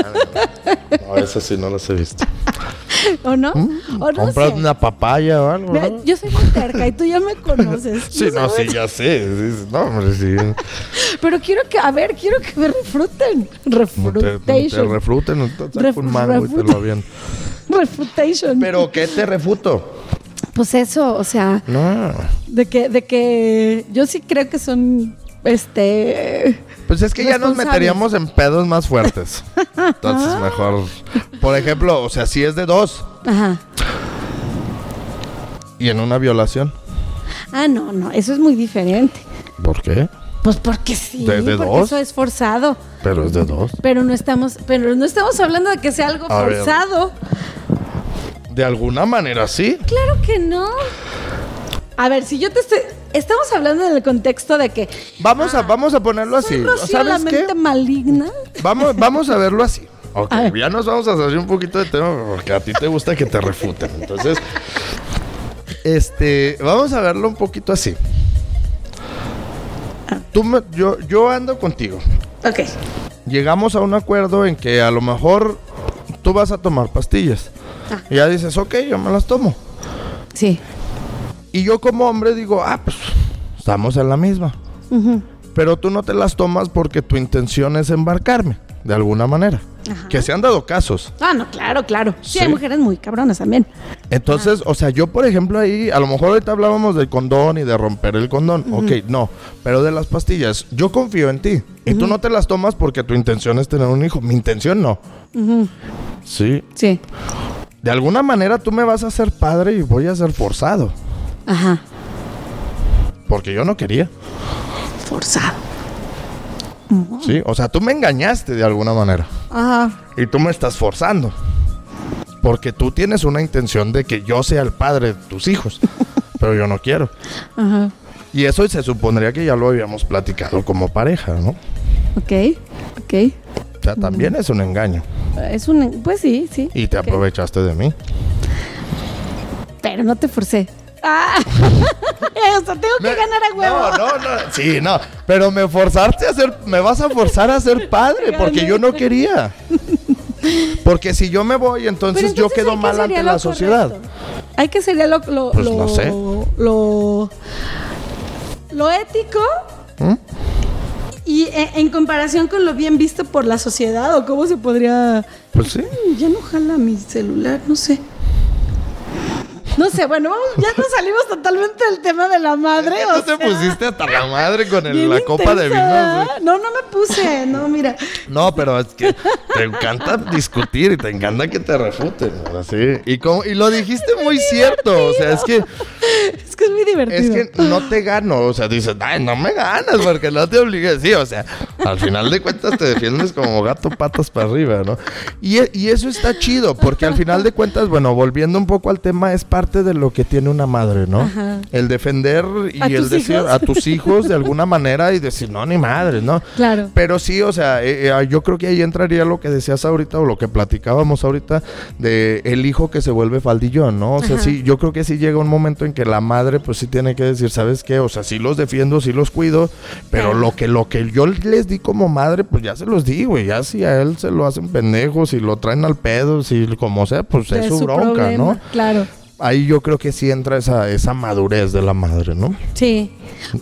no, esas sí no las he visto. ¿O no? O no Compras sé. una papaya o algo, Mira, ¿no? yo soy muy terca y tú ya me conoces. Sí, no, sí, ya sé. sí, no, hombre, sí. Pero quiero que, a ver, quiero que me refruten. Te, te Refutation. refruten, Ref- un mango y te lo. Refutation. Pero, ¿qué te refuto? Pues eso, o sea, No. de que, de que yo sí creo que son, este... Pues es que ya nos meteríamos en pedos más fuertes. Entonces, mejor. Por ejemplo, o sea, si es de dos Ajá. y en una violación. Ah, no, no, eso es muy diferente. ¿Por qué? Pues porque sí, ¿De- de porque dos? eso es forzado. Pero es de dos. Pero no estamos, pero no estamos hablando de que sea algo A ver. De alguna manera sí. Claro que no. A ver, si yo te estoy. Estamos hablando en el contexto de que. Vamos a, vamos a ponerlo así. Rocío, la ¿Sabes qué? mente maligna. Vamos, vamos a verlo así. Ok, A ya nos vamos a salir un poquito de tema porque a ti te gusta que te refuten. Entonces, este, vamos a verlo un poquito así. Tú me- yo, yo ando contigo. Ok. Llegamos a un acuerdo en que a lo mejor tú vas a tomar pastillas. Y ya dices, ok, yo me las tomo. Sí. Y yo como hombre digo, ah, pues estamos en la misma. Pero tú no te las tomas porque tu intención es embarcarme, de alguna manera. Ajá. Que se han dado casos. Ah, no, claro, claro. Sí, Sí. hay mujeres muy cabronas también. Entonces, o sea, yo por ejemplo ahí, a lo mejor ahorita hablábamos del condón y de romper el condón. Ok, no. Pero de las pastillas, yo confío en ti. Y tú no te las tomas porque tu intención es tener un hijo. Mi intención no. Sí. Sí. De alguna manera tú me vas a ser padre y voy a ser forzado. Ajá. Porque yo no quería. Forzado. Sí. O sea, tú me engañaste de alguna manera. Ajá. Y tú me estás forzando. Porque tú tienes una intención de que yo sea el padre de tus hijos. pero yo no quiero. Ajá. Y eso se supondría que ya lo habíamos platicado como pareja, ¿no? Ok. Ok. O sea, también es un engaño. Es un. Pues sí, sí. Y te aprovechaste de mí. Pero no te forcé. Ah. o sea, tengo que Me- ganar a huevo. No, no, no. Sí, no. Pero me forzaste a ser. Me vas a forzar a ser padre. Porque yo no quería. Porque si yo me voy, entonces, yo quedo ¿hay qué mal ante la sociedad. correcto? Hay que sería lo lo Pues lo, no sé. lo lo ético ¿Mm? Y e- en comparación con lo bien visto por la sociedad o cómo se podría Pues sí. Mm, ya no jala mi celular, no sé. No sé, bueno, ya nos salimos totalmente del tema de la madre. Que o tú te sea, pusiste hasta la madre con el- la copa de vino. No, no me puse, no, mira. No, pero es que te encanta discutir y te encanta que te refuten. Así. Y, como, y lo dijiste muy cierto. O sea, es que, Es que es muy divertido. es que no te gano. O sea, dices, ay, no me ganas porque no te obligué. Sí, o sea, al final de cuentas te defiendes como gato patas para arriba, ¿no? Y, y eso está chido porque al final de cuentas, bueno, volviendo un poco al tema, es parte de lo que tiene una madre, ¿no? Ajá. El defender y ¿A el decir hijos? a tus hijos de alguna manera y decir, no, ni madre, ¿no? Claro. Pero sí, o sea, eh, eh, yo creo que ahí entraría lo que decías ahorita o lo que platicábamos ahorita de el hijo que se vuelve faldillón, ¿no? O sea, Ajá. sí, yo creo que sí llega un momento en que la madre pues sí tiene que decir, ¿sabes qué? O sea, sí los defiendo, sí los cuido, pero Claro. lo que lo que yo les di como madre, pues ya se los di, güey, ya si a él se lo hacen pendejos, si lo traen al pedo, si como sea, pues es su, bronca, problema, ¿no? Claro. Ahí yo creo que sí entra esa, esa madurez de la madre, ¿no? Sí.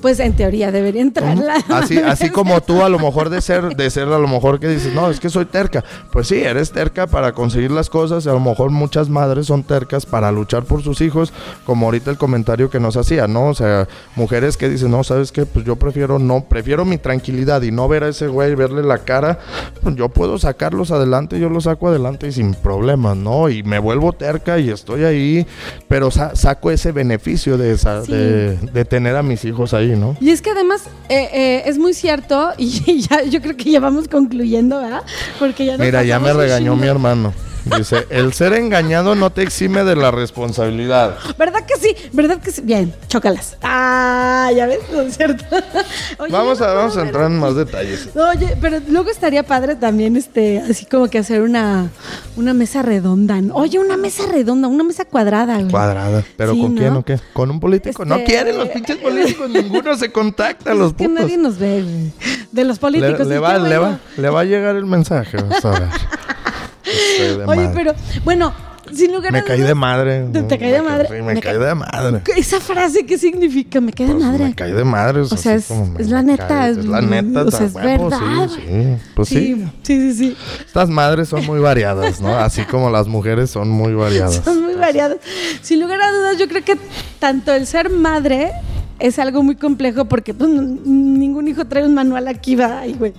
Pues en teoría debería entrar la. Así, así como tú a lo mejor de ser, de ser a lo mejor que dices, no, es que soy terca. Pues sí, eres terca para conseguir las cosas. y A lo mejor muchas madres son tercas para luchar por sus hijos, como ahorita el comentario que nos hacía, ¿no? O sea, mujeres que dicen, no, ¿sabes qué? Pues yo prefiero no, prefiero mi tranquilidad y no ver a ese güey, verle la cara. Pues yo puedo sacarlos adelante, yo los saco adelante y sin problemas, ¿no? Y me vuelvo terca y estoy ahí, pero sa- saco ese beneficio de, esa, Sí. de, de tener a mis hijos ahí, ¿no? Y es que además eh, eh, es muy cierto, y ya yo creo que ya vamos concluyendo, ¿verdad? Porque ya Mira, ya me regañó mi hermano. Dice, el ser engañado no te exime de la responsabilidad. ¿Verdad que sí? ¿Verdad que sí? Bien, chócalas. Ah, ya ves, ¿no es cierto? Oye, Vamos a, vamos a entrar en más detalles. Oye, pero luego estaría padre también, este, así como que hacer una, una mesa redonda. ¿no? Oye, una mesa redonda, una mesa cuadrada, güey. Cuadrada. ¿Pero Sí, con quién o qué? ¿Con un político? No Este- quieren los pinches políticos, ninguno se contacta, los que putos. nadie nos ve, güey. De los políticos. le ¿y va, le, va, le va a llegar el mensaje, vas a ver. De Oye, madre. pero, bueno, sin lugar a Me caí de madre. ¿Te- te caí de madre? Sí, me, Me caí ca- de madre. Esa frase, ¿qué significa? Me cae de Pues, madre. Me caí de madre. O sea, es- es la neta, es- Es la neta, o sea, es huevo, verdad, Sí, sí. Pues sí. sí, sí, sí. Estas madres son muy variadas, ¿no? Así como las mujeres son muy variadas. Son muy variados. Sin lugar a dudas, yo creo que tanto el ser madre es algo muy complejo porque pues, ningún hijo trae un manual aquí, va, güey.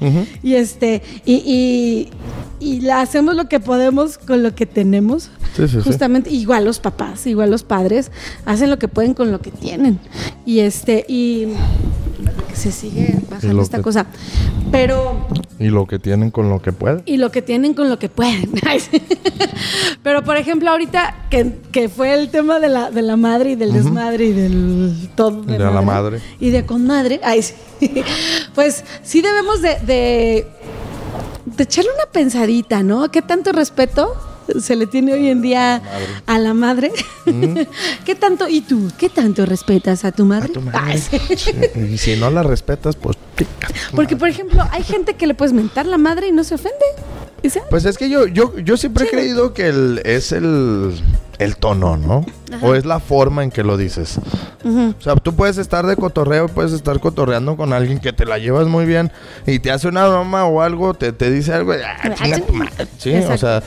Y este, y, y, y la hacemos lo que podemos con lo que tenemos. Sí, sí, sí. Justamente, igual los papás, igual los padres, hacen lo que pueden con lo que tienen. Y este, y se sigue bajando esta que- cosa. Pero Y lo que tienen con lo que pueden. y lo que tienen con lo que pueden. Pero por ejemplo, ahorita que, que fue el tema de la, de la madre y del desmadre y del todo De la madre. y de con madre, ay, sí. pues sí debemos de, de, de echarle una pensadita, ¿no? ¿Qué tanto respeto se le tiene hoy en día a la madre? ¿Qué tanto, y tú, qué tanto respetas a tu madre? A tu madre. Y si no la respetas, pues... Porque, por ejemplo, hay gente que le puedes mentar la madre y no se ofende. "Ah, Pues es que yo, yo, yo siempre he creído que el, es el, el tono, ¿no? O es la forma en que lo dices. O sea, tú puedes estar de cotorreo, puedes estar cotorreando con alguien que te la llevas muy bien y te hace una broma o algo, te, te dice algo, ah, chinga madre. Sí, o sea,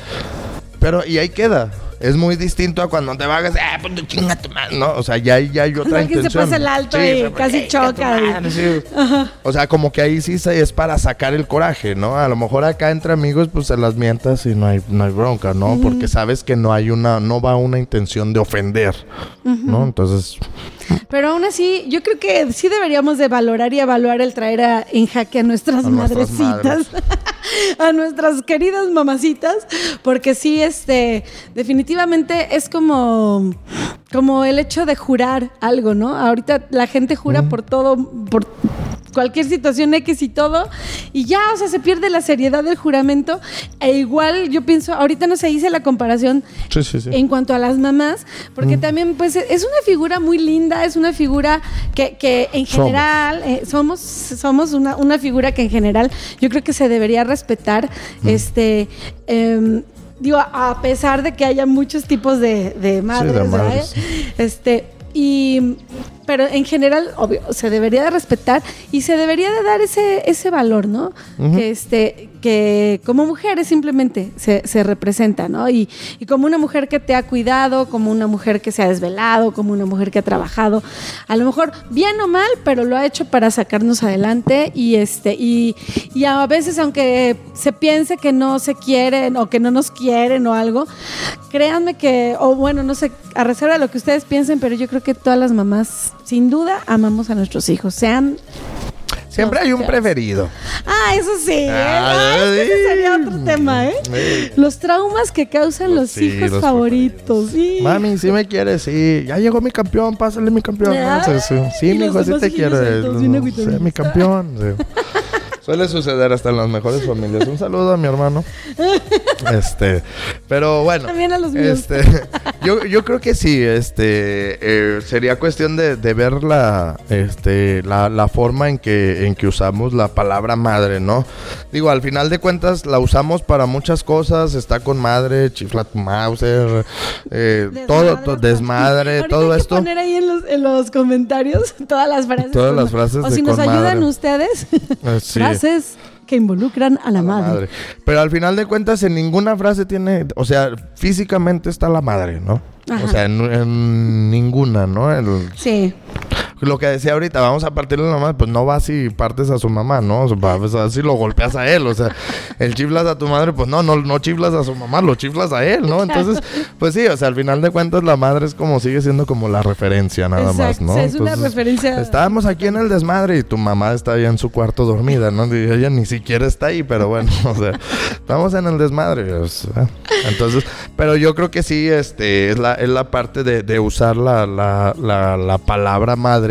pero y ahí queda. Es muy distinto a cuando te vagas, ah, pues chinga tu madre, ¿no? O sea, ya, ya hay otra alguien se intención. pasa el alto y casi "Eh, chinga tu choca", y- madre", sí. O sea, como que ahí sí se- es para sacar el coraje, ¿no? A lo mejor acá entre amigos, pues se las mientas y no hay, no hay bronca, ¿no? Porque sabes que no hay una, no va una intención de ofender, ¿no? Entonces, Pero aún así, yo creo que sí deberíamos de valorar y evaluar el traer a- en jaque a nuestras A nuestras madrecitas, a nuestras queridas mamacitas, porque sí, este, definitivamente es como, como el hecho de jurar algo, ¿no? Ahorita la gente jura por todo, por cualquier situación X y todo, y ya, o sea, se pierde la seriedad del juramento, e igual yo pienso, ahorita no se hice la comparación sí, sí, sí. en cuanto a las mamás, porque también pues es una figura muy linda, es una figura que, que en Somos. general eh, somos, somos una, una figura que en general yo creo que se debería respetar, este em, digo, a pesar de que haya muchos tipos de, de madres, ¿verdad? madres. este, y pero en general, obvio, se debería de respetar y se debería de dar ese, ese valor, ¿no? Que este, que como mujeres simplemente se, se representa, ¿no? Y, y como una mujer que te ha cuidado, como una mujer que se ha desvelado, como una mujer que ha trabajado, a lo mejor bien o mal, pero lo ha hecho para sacarnos adelante y este y, y a veces aunque se piense que no se quieren o que no nos quieren o algo, créanme que o bueno, no sé, a reserva de lo que ustedes piensen, pero yo creo que todas las mamás sin duda amamos a nuestros hijos, sean Siempre hay un preferido. Ah, eso sí. Ah, ese sería otro tema, ¿eh? Sí. Los traumas que causan los hijos los favoritos. Sí. Mami, sí me quiere, sí. Ya llegó mi campeón, pásale mi campeón. Ah, Sí, mi hijo, los sí demás te bien Sí, mi campeón. Suele suceder hasta en las mejores familias. Un saludo a mi hermano. Este, pero bueno. También a los míos. Este, yo, yo creo que sí, este, eh, sería cuestión de, de ver la, este, la, la forma en que, en que usamos la palabra madre, ¿no? Digo, al final de cuentas la usamos para muchas cosas, está con madre, chifla tu Mauser, eh, todo, to- desmadre, Ahorita todo hay que esto. poner ahí en los, en los comentarios todas las frases. Todas con- las frases O de si nos ayudan madre. ustedes, Eh, sí. frases que involucran a la, a la madre. madre. Pero al final de cuentas en ninguna frase tiene, o sea, físicamente está la madre, ¿no? Ajá. O sea, en, en ninguna, ¿no? El- Sí. Lo que decía ahorita, vamos a partirle la madre, pues no vas y partes a su mamá, ¿no? O sea, vas así lo golpeas a él, o sea, el chiflas a tu madre, pues no, no, no chiflas a su mamá, lo chiflas a él, ¿no? Entonces, pues sí, o sea, al final de cuentas la madre es como, sigue siendo como la referencia nada más, ¿no? sí, es una Entonces, referencia- Estábamos aquí en el desmadre y tu mamá está ahí en su cuarto dormida, ¿no? Y ella ni siquiera está ahí, pero bueno, o sea, estamos en el desmadre, o sea, entonces, pero yo creo que sí, este, es la, es la parte de, de usar la, la, la, la palabra madre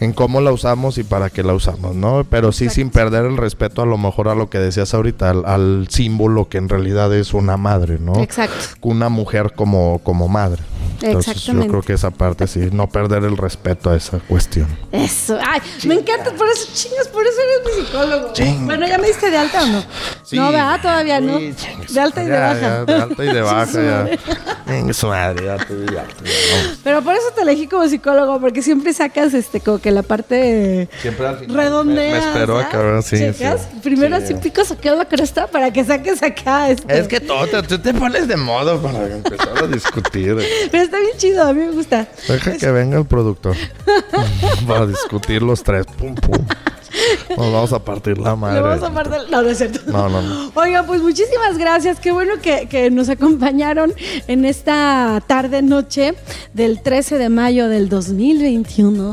en cómo la usamos y para qué la usamos, ¿no? Pero sí sin perder el respeto a lo mejor a lo que decías ahorita, al, al símbolo que en realidad es una madre, ¿no? Exacto. Una mujer como, como madre. Entonces yo Exactamente. creo que esa parte sí, no perder el respeto a esa cuestión. Eso. Ay, me encanta, por eso, chingas, por eso eres mi psicólogo. Chinga. Bueno, ¿ya me diste de alta o no? Sí. No, ¿verdad? Todavía no. Sí, De alta y de baja. ya, de alta y de baja, ya. su madre, ya, tú, ya, tú, ya. Pero por eso te elegí como psicólogo, porque siempre sacas este como que la parte Siempre al final redondea. Me, me espero ¿sabes? acá, sí, ¿Checas? sí. Primero Sí. así picas aquí la cresta para que saques acá. Este. Es que todo, te- tú te pones de modo para empezar a discutir. Está bien chido, a mí me gusta. Deja que venga el productor para discutir los tres. Pum, pum. Nos vamos a partir la madre. Vamos a partir- No, no es cierto. No, no, no. Oiga, pues muchísimas gracias. Qué bueno que, que nos acompañaron en esta tarde noche del 13 de mayo del 2021.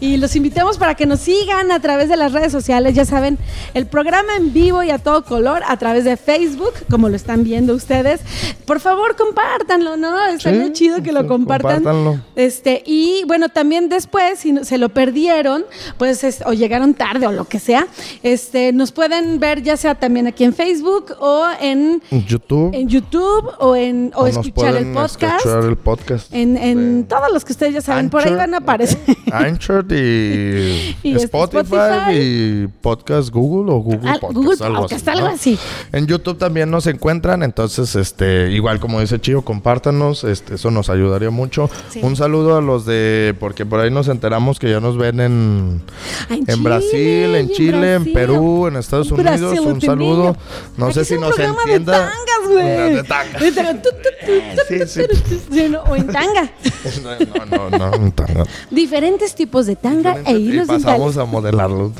Y los invitamos para que nos sigan a través de las redes sociales. Ya saben, el programa en vivo y a todo color a través de Facebook, como lo están viendo ustedes. Por favor, compártanlo, ¿no? Estaría Sí, chido que lo compartan. compártanlo. Este, y bueno, también después, si se lo perdieron, pues, es- o llegaron tarde o lo que sea, este, nos pueden ver ya sea también aquí en Facebook o en, YouTube. en YouTube o en o, o escuchar el podcast. escuchar el podcast. En, en de todos los que ustedes ya saben, por ahí van a aparecer. Anchor y, Y este, Spotify, Spotify. y Podcast Google o Google Al- Podcast. Google algo Podcast, así, algo así. En YouTube también nos encuentran, entonces, este, igual como dice Chío, compártanos, este, eso nos ayudaría mucho. Sí. Un saludo a los de, porque por ahí nos enteramos que ya nos ven en, en en Brasil, en en Chile, en. Perú, en Estados Unidos. Un saludo. No sé si nos entienda. De tangas, güey. De tangas. De O en tanga. No, no, no, un tanga. Diferentes tipos de tanga e hilos pasamos dentales. a modelarlo.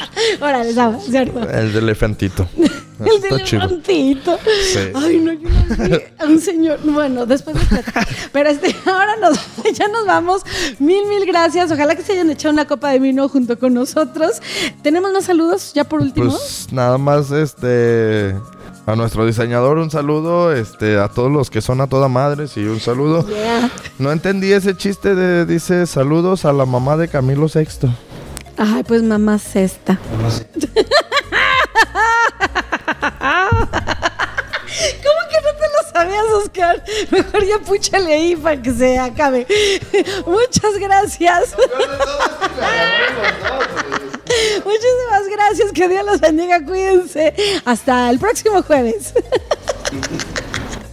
Órale, Saba, ¿cierto? El de elefantito. El del elefantito. Sí. Ay, no, yo no vi a un señor. Bueno, después de. Pero este, ahora nos, ya nos vamos. Mil, mil gracias. Ojalá que se hayan echado una copa de vino junto con nosotros. ¿Tenemos más saludos ya por último? Pues nada más este a nuestro diseñador un saludo, este a todos los que son a toda madre, sí, un saludo. Yeah. No entendí ese chiste de dice saludos a la mamá de Camilo VI. Ay, pues mamá cesta. ¿Cómo que no te lo sabías, Oscar? Mejor ya púchale ahí para que se acabe. Muchas gracias. Muchísimas gracias. Que Dios los bendiga. Cuídense. Hasta el próximo jueves.